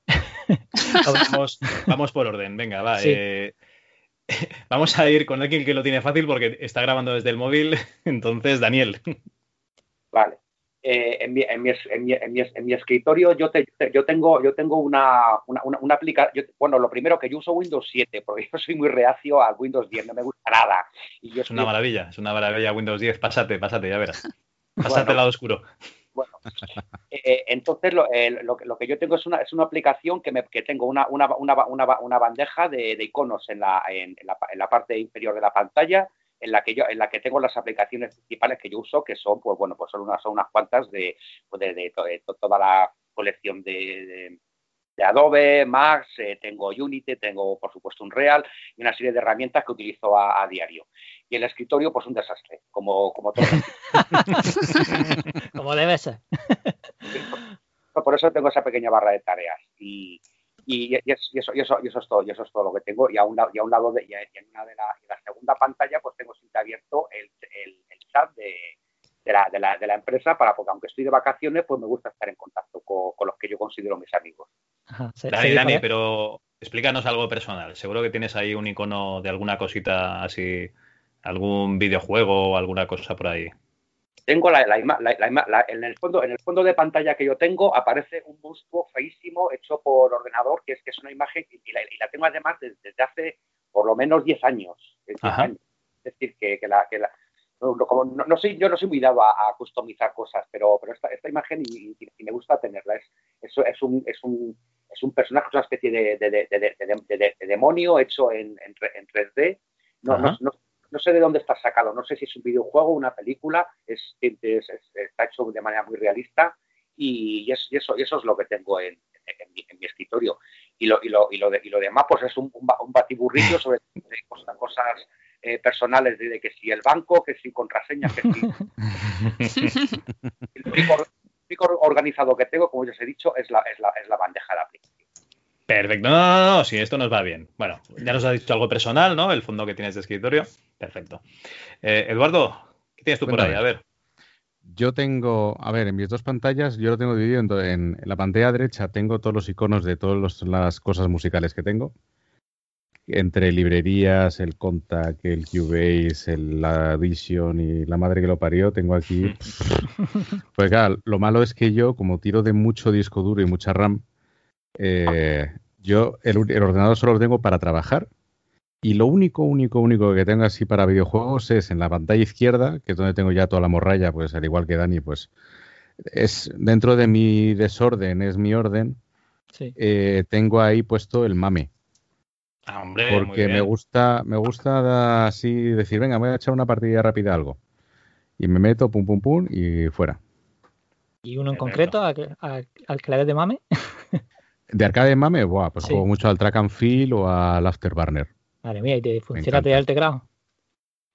vamos, por orden, venga, va. Eh, vamos a ir con alguien que lo tiene fácil porque está grabando desde el móvil. Entonces, Daniel. Vale. En, mi, en, mi, en, en, mi, escritorio yo, yo tengo, yo tengo una, una, una, aplicación. Bueno, lo primero que yo uso Windows 7, porque yo soy muy reacio a Windows 10, no me gusta nada. Y es una maravilla, es una maravilla Windows 10. Pásate, pásate, ya verás. Pásate al lado oscuro. Bueno, eh, eh, entonces lo, lo, lo, que yo tengo es una, es una aplicación que, me, que tengo una, una, una, una bandeja de, de, iconos en la, en, la, en la parte inferior de la pantalla en la que yo en la que tengo las aplicaciones principales que yo uso que son pues bueno pues son unas son unas cuantas de, pues, de, de, toda la colección de, de Adobe, Max, eh, tengo Unity, tengo por supuesto un Real y una serie de herramientas que utilizo a, diario. Y el escritorio, pues un desastre, como, como todo. como debe ser. por eso tengo esa pequeña barra de tareas. Y, y, eso, y, eso, y, eso, es todo, y eso es todo lo que tengo. Y a un, y a un lado de, y en una de la, la, segunda pantalla, pues tengo siempre abierto el, el, el chat de, de la, de, la, de la, empresa para, porque aunque estoy de vacaciones, pues me gusta estar en contacto con, con los que yo considero mis amigos. Dani, Dani, pero explícanos algo personal. Seguro que tienes ahí un icono de alguna cosita así, algún videojuego o alguna cosa por ahí. Tengo la, la, en el fondo, en el fondo de pantalla que yo tengo aparece un monstruo feísimo hecho por ordenador, que es que es una imagen y la, tengo además desde, hace por lo menos 10 años. Es decir, que, que la, que la, no, no, no, soy, yo no soy muy dado a, a customizar cosas, pero, pero esta, esta imagen y, y, me gusta tenerla. Es, es, es, un, es, un, es un personaje, una especie de, de, de, de demonio hecho en, en, en 3D. No, no, no, sé de dónde está sacado, no sé si es un videojuego, una película, es, está hecho de manera muy realista y, y, eso, y eso es lo que tengo en, en, mi, en mi, escritorio. Y lo, y, lo, y, lo de, y lo demás, pues es un, un, un batiburrillo sobre cosas, cosas eh, personales de, de, que si el banco, que si contraseñas, que si... el único, organizado que tengo, como ya os he dicho, es la, es la, es la bandeja de aplicación. Perfecto. No, no, no, si esto nos va bien. Bueno, ya nos has dicho algo personal, ¿no? El fondo que tienes de escritorio. Perfecto. Eh, Eduardo, ¿qué tienes tú por ahí? A ver. Yo tengo, a ver, en mis dos pantallas, yo lo tengo dividido en, en, la pantalla derecha tengo todos los iconos de todas las cosas musicales que tengo entre librerías, el Contact, el Cubase, el, la Vision y la madre que lo parió, tengo aquí. pues claro, lo malo es que yo, como tiro de mucho disco duro y mucha RAM, eh, yo el, el, ordenador solo lo tengo para trabajar. Y lo único, único, único que tengo así para videojuegos es en la pantalla izquierda, que es donde tengo ya toda la morralla, pues al igual que Dani, pues es dentro de mi desorden, es mi orden. Sí. Eh, tengo ahí puesto el mame Ah, hombre, porque me gusta, me gusta así decir, venga, voy a echar una partida rápida a algo. Y me meto, pum, pum, pum, y fuera. ¿Y uno en concreto, al que le des de mame? de arcade de mame, buah, pues sí. juego mucho al track and field o al afterburner. Madre mía, ¿y te funciona el teclado?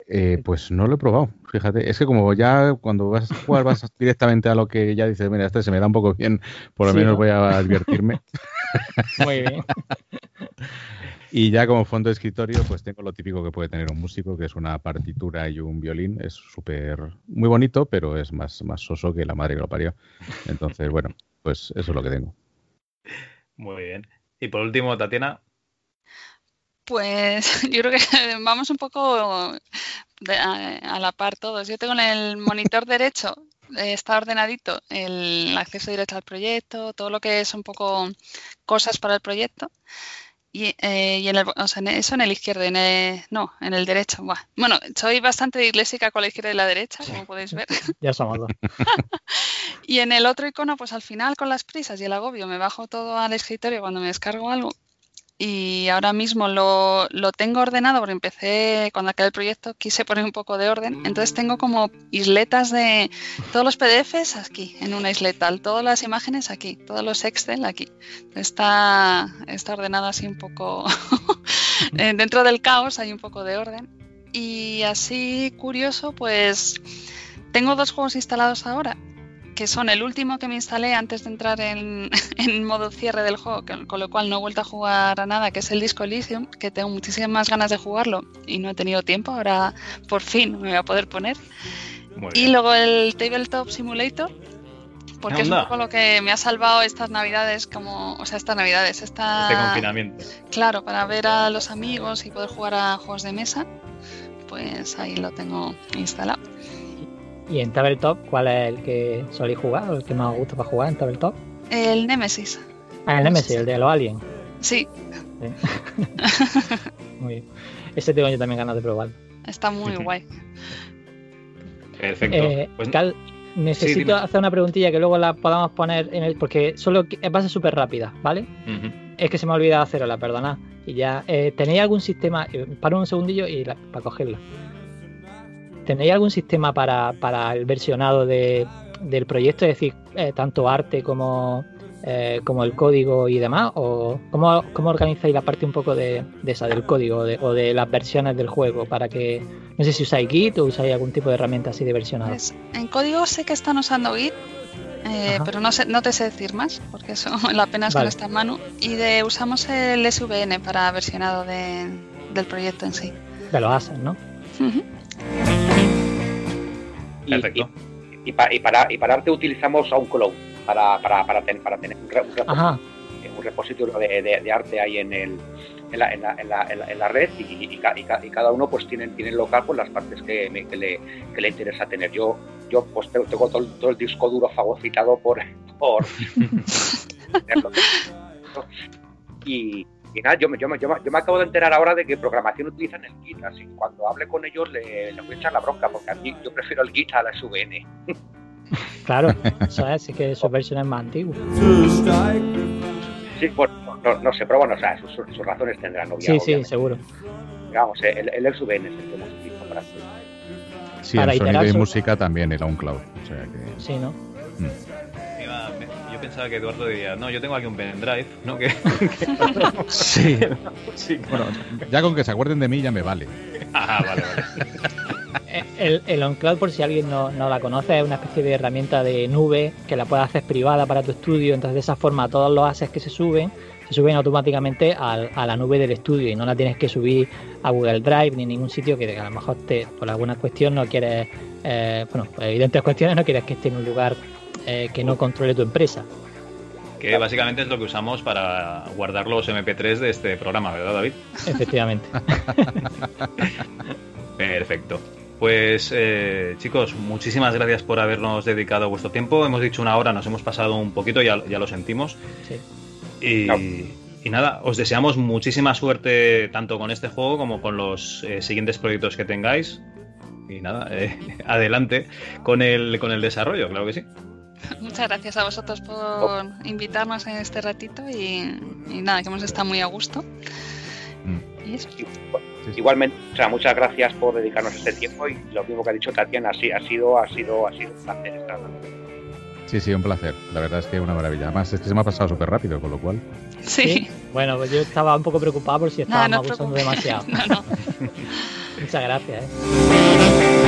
Eh, pues no lo he probado, fíjate. Es que como ya cuando vas a jugar vas directamente a lo que ya dices, mira, este se me da un poco bien, por lo sí, menos ¿no? voy a advertirme. Muy bien. Y ya como fondo de escritorio, pues tengo lo típico que puede tener un músico, que es una partitura y un violín. Es súper, muy bonito, pero es más, más soso que la madre que lo parió. Entonces, bueno, pues eso es lo que tengo. Muy bien. Y por último, Tatiana. Pues yo creo que vamos un poco de, a, a, la par todos. Yo tengo en el monitor derecho, eh, está ordenadito el acceso directo al proyecto, todo lo que es un poco cosas para el proyecto. Y, eh, y en el, o sea, en eso en el izquierdo, en el, no, en el derecho. Buah. Bueno, soy bastante disléxica con la izquierda y la derecha, como podéis ver. ya somos dos. y en el otro icono, pues al final con las prisas y el agobio me bajo todo al escritorio cuando me descargo algo y ahora mismo lo, lo, tengo ordenado porque empecé, cuando acabé el proyecto, quise poner un poco de orden. Entonces tengo como isletas de todos los PDFs aquí, en una isleta, todas las imágenes aquí, todos los Excel aquí. Está, está ordenado así un poco, dentro del caos hay un poco de orden. Y así curioso, pues tengo dos juegos instalados ahora que son el último que me instalé antes de entrar en, en modo cierre del juego, con lo cual no he vuelto a jugar a nada, que es el Disco Elysium, que tengo muchísimas ganas de jugarlo y no he tenido tiempo, ahora por fin me voy a poder poner. Y luego el Tabletop Simulator, porque es un poco lo que me ha salvado estas navidades, como, o sea, estas navidades, esta... Este confinamiento. Claro, para ver a los amigos y poder jugar a juegos de mesa, pues ahí lo tengo instalado. ¿Y en Tabletop cuál es el que soléis jugar o el que más os gusta para jugar en Tabletop? El Nemesis. Ah, el Nemesis, el de los aliens. Sí. muy bien. Ese tengo yo también ganas de probar. Está muy guay. Perfecto. Eh, pues... necesito hacer una preguntilla que luego la podamos poner en el. Porque solo va a ser súper rápida, ¿vale? Es que se me ha olvidado hacerla, perdona. Y ya. Eh, ¿Tenéis algún sistema? Eh, para un segundillo y para cogerla. ¿Tenéis algún sistema para, para el versionado de, del proyecto? Es decir, eh, tanto arte como, eh, como el código y demás? ¿O cómo, cómo organizáis la parte un poco de, esa, del código o de las versiones del juego? Para que, no sé si usáis Git o usáis algún tipo de herramienta así de versionado. Pues, en código sé que están usando Git, eh, pero no, sé, no te sé decir más, porque eso la pena es que no está en mano. Y de, usamos el SVN para versionado de, del proyecto en sí. De los assets, ¿no? Perfecto. Y, para, y para arte utilizamos SoundCloud para, para, para, para tener un, repositorio, de, arte ahí en, el, en, la, en, la, en, la, red y, cada uno pues tiene, tiene local pues, las partes que, le, que le interesa tener. Yo, yo pues tengo todo, el disco duro fagocitado por... por y, y nada, yo me, yo, me, yo, me, acabo de enterar ahora de que programación utilizan el Git, así que cuando hable con ellos le, le voy a echar la bronca, porque a mí yo prefiero el Git a la SVN. Claro, eso es, sí que su versión es más antigua. Sí, bueno, no, sé, pero bueno, o sea, sus, sus razones tendrán, Sí, sí, seguro. Digamos, el, el SVN es el que hemos utilizado para hacer. Sí, el sonido y música también era un cloud. O sea que... Sí, ¿no? Mm yo pensaba que Eduardo diría, no, yo tengo aquí un pendrive, ¿no? Que, sí. Bueno, ya con que se acuerden de mí ya me vale. Ah, vale, vale. Eh, el, el OnCloud, por si alguien no, no, la conoce, es una especie de herramienta de nube que la puedes hacer privada para tu estudio. Entonces, de esa forma, todos los assets que se suben se suben automáticamente a la nube del estudio y no la tienes que subir a Google Drive ni ningún sitio que a lo mejor te, por alguna cuestión no quieres, eh, bueno, por evidentes cuestiones no quieres que esté en un lugar eh, que no controle tu empresa. Que básicamente es lo que usamos para guardar los MP3 de este programa, ¿verdad, David? Efectivamente. Perfecto. Pues eh, chicos, muchísimas gracias por habernos dedicado vuestro tiempo. Hemos dicho una hora, nos hemos pasado un poquito, ya, ya lo sentimos. Sí. Y, nada, os deseamos muchísima suerte tanto con este juego como con los eh, siguientes proyectos que tengáis. Y nada, adelante con el, con el desarrollo, claro que sí. Muchas gracias a vosotros por invitarnos en este ratito y, nada, que hemos estado muy a gusto. Mm. Igualmente, o sea, muchas gracias por dedicarnos este tiempo y lo mismo que ha dicho Tatiana, sí, ha sido, ha sido, ha sido un placer estar Sí, sí, un placer. La verdad es que una maravilla. Además, es que se me ha pasado súper rápido, con lo cual. Sí. Bueno, pues yo estaba un poco preocupado por si estábamos abusando demasiado. Muchas gracias. ¿eh?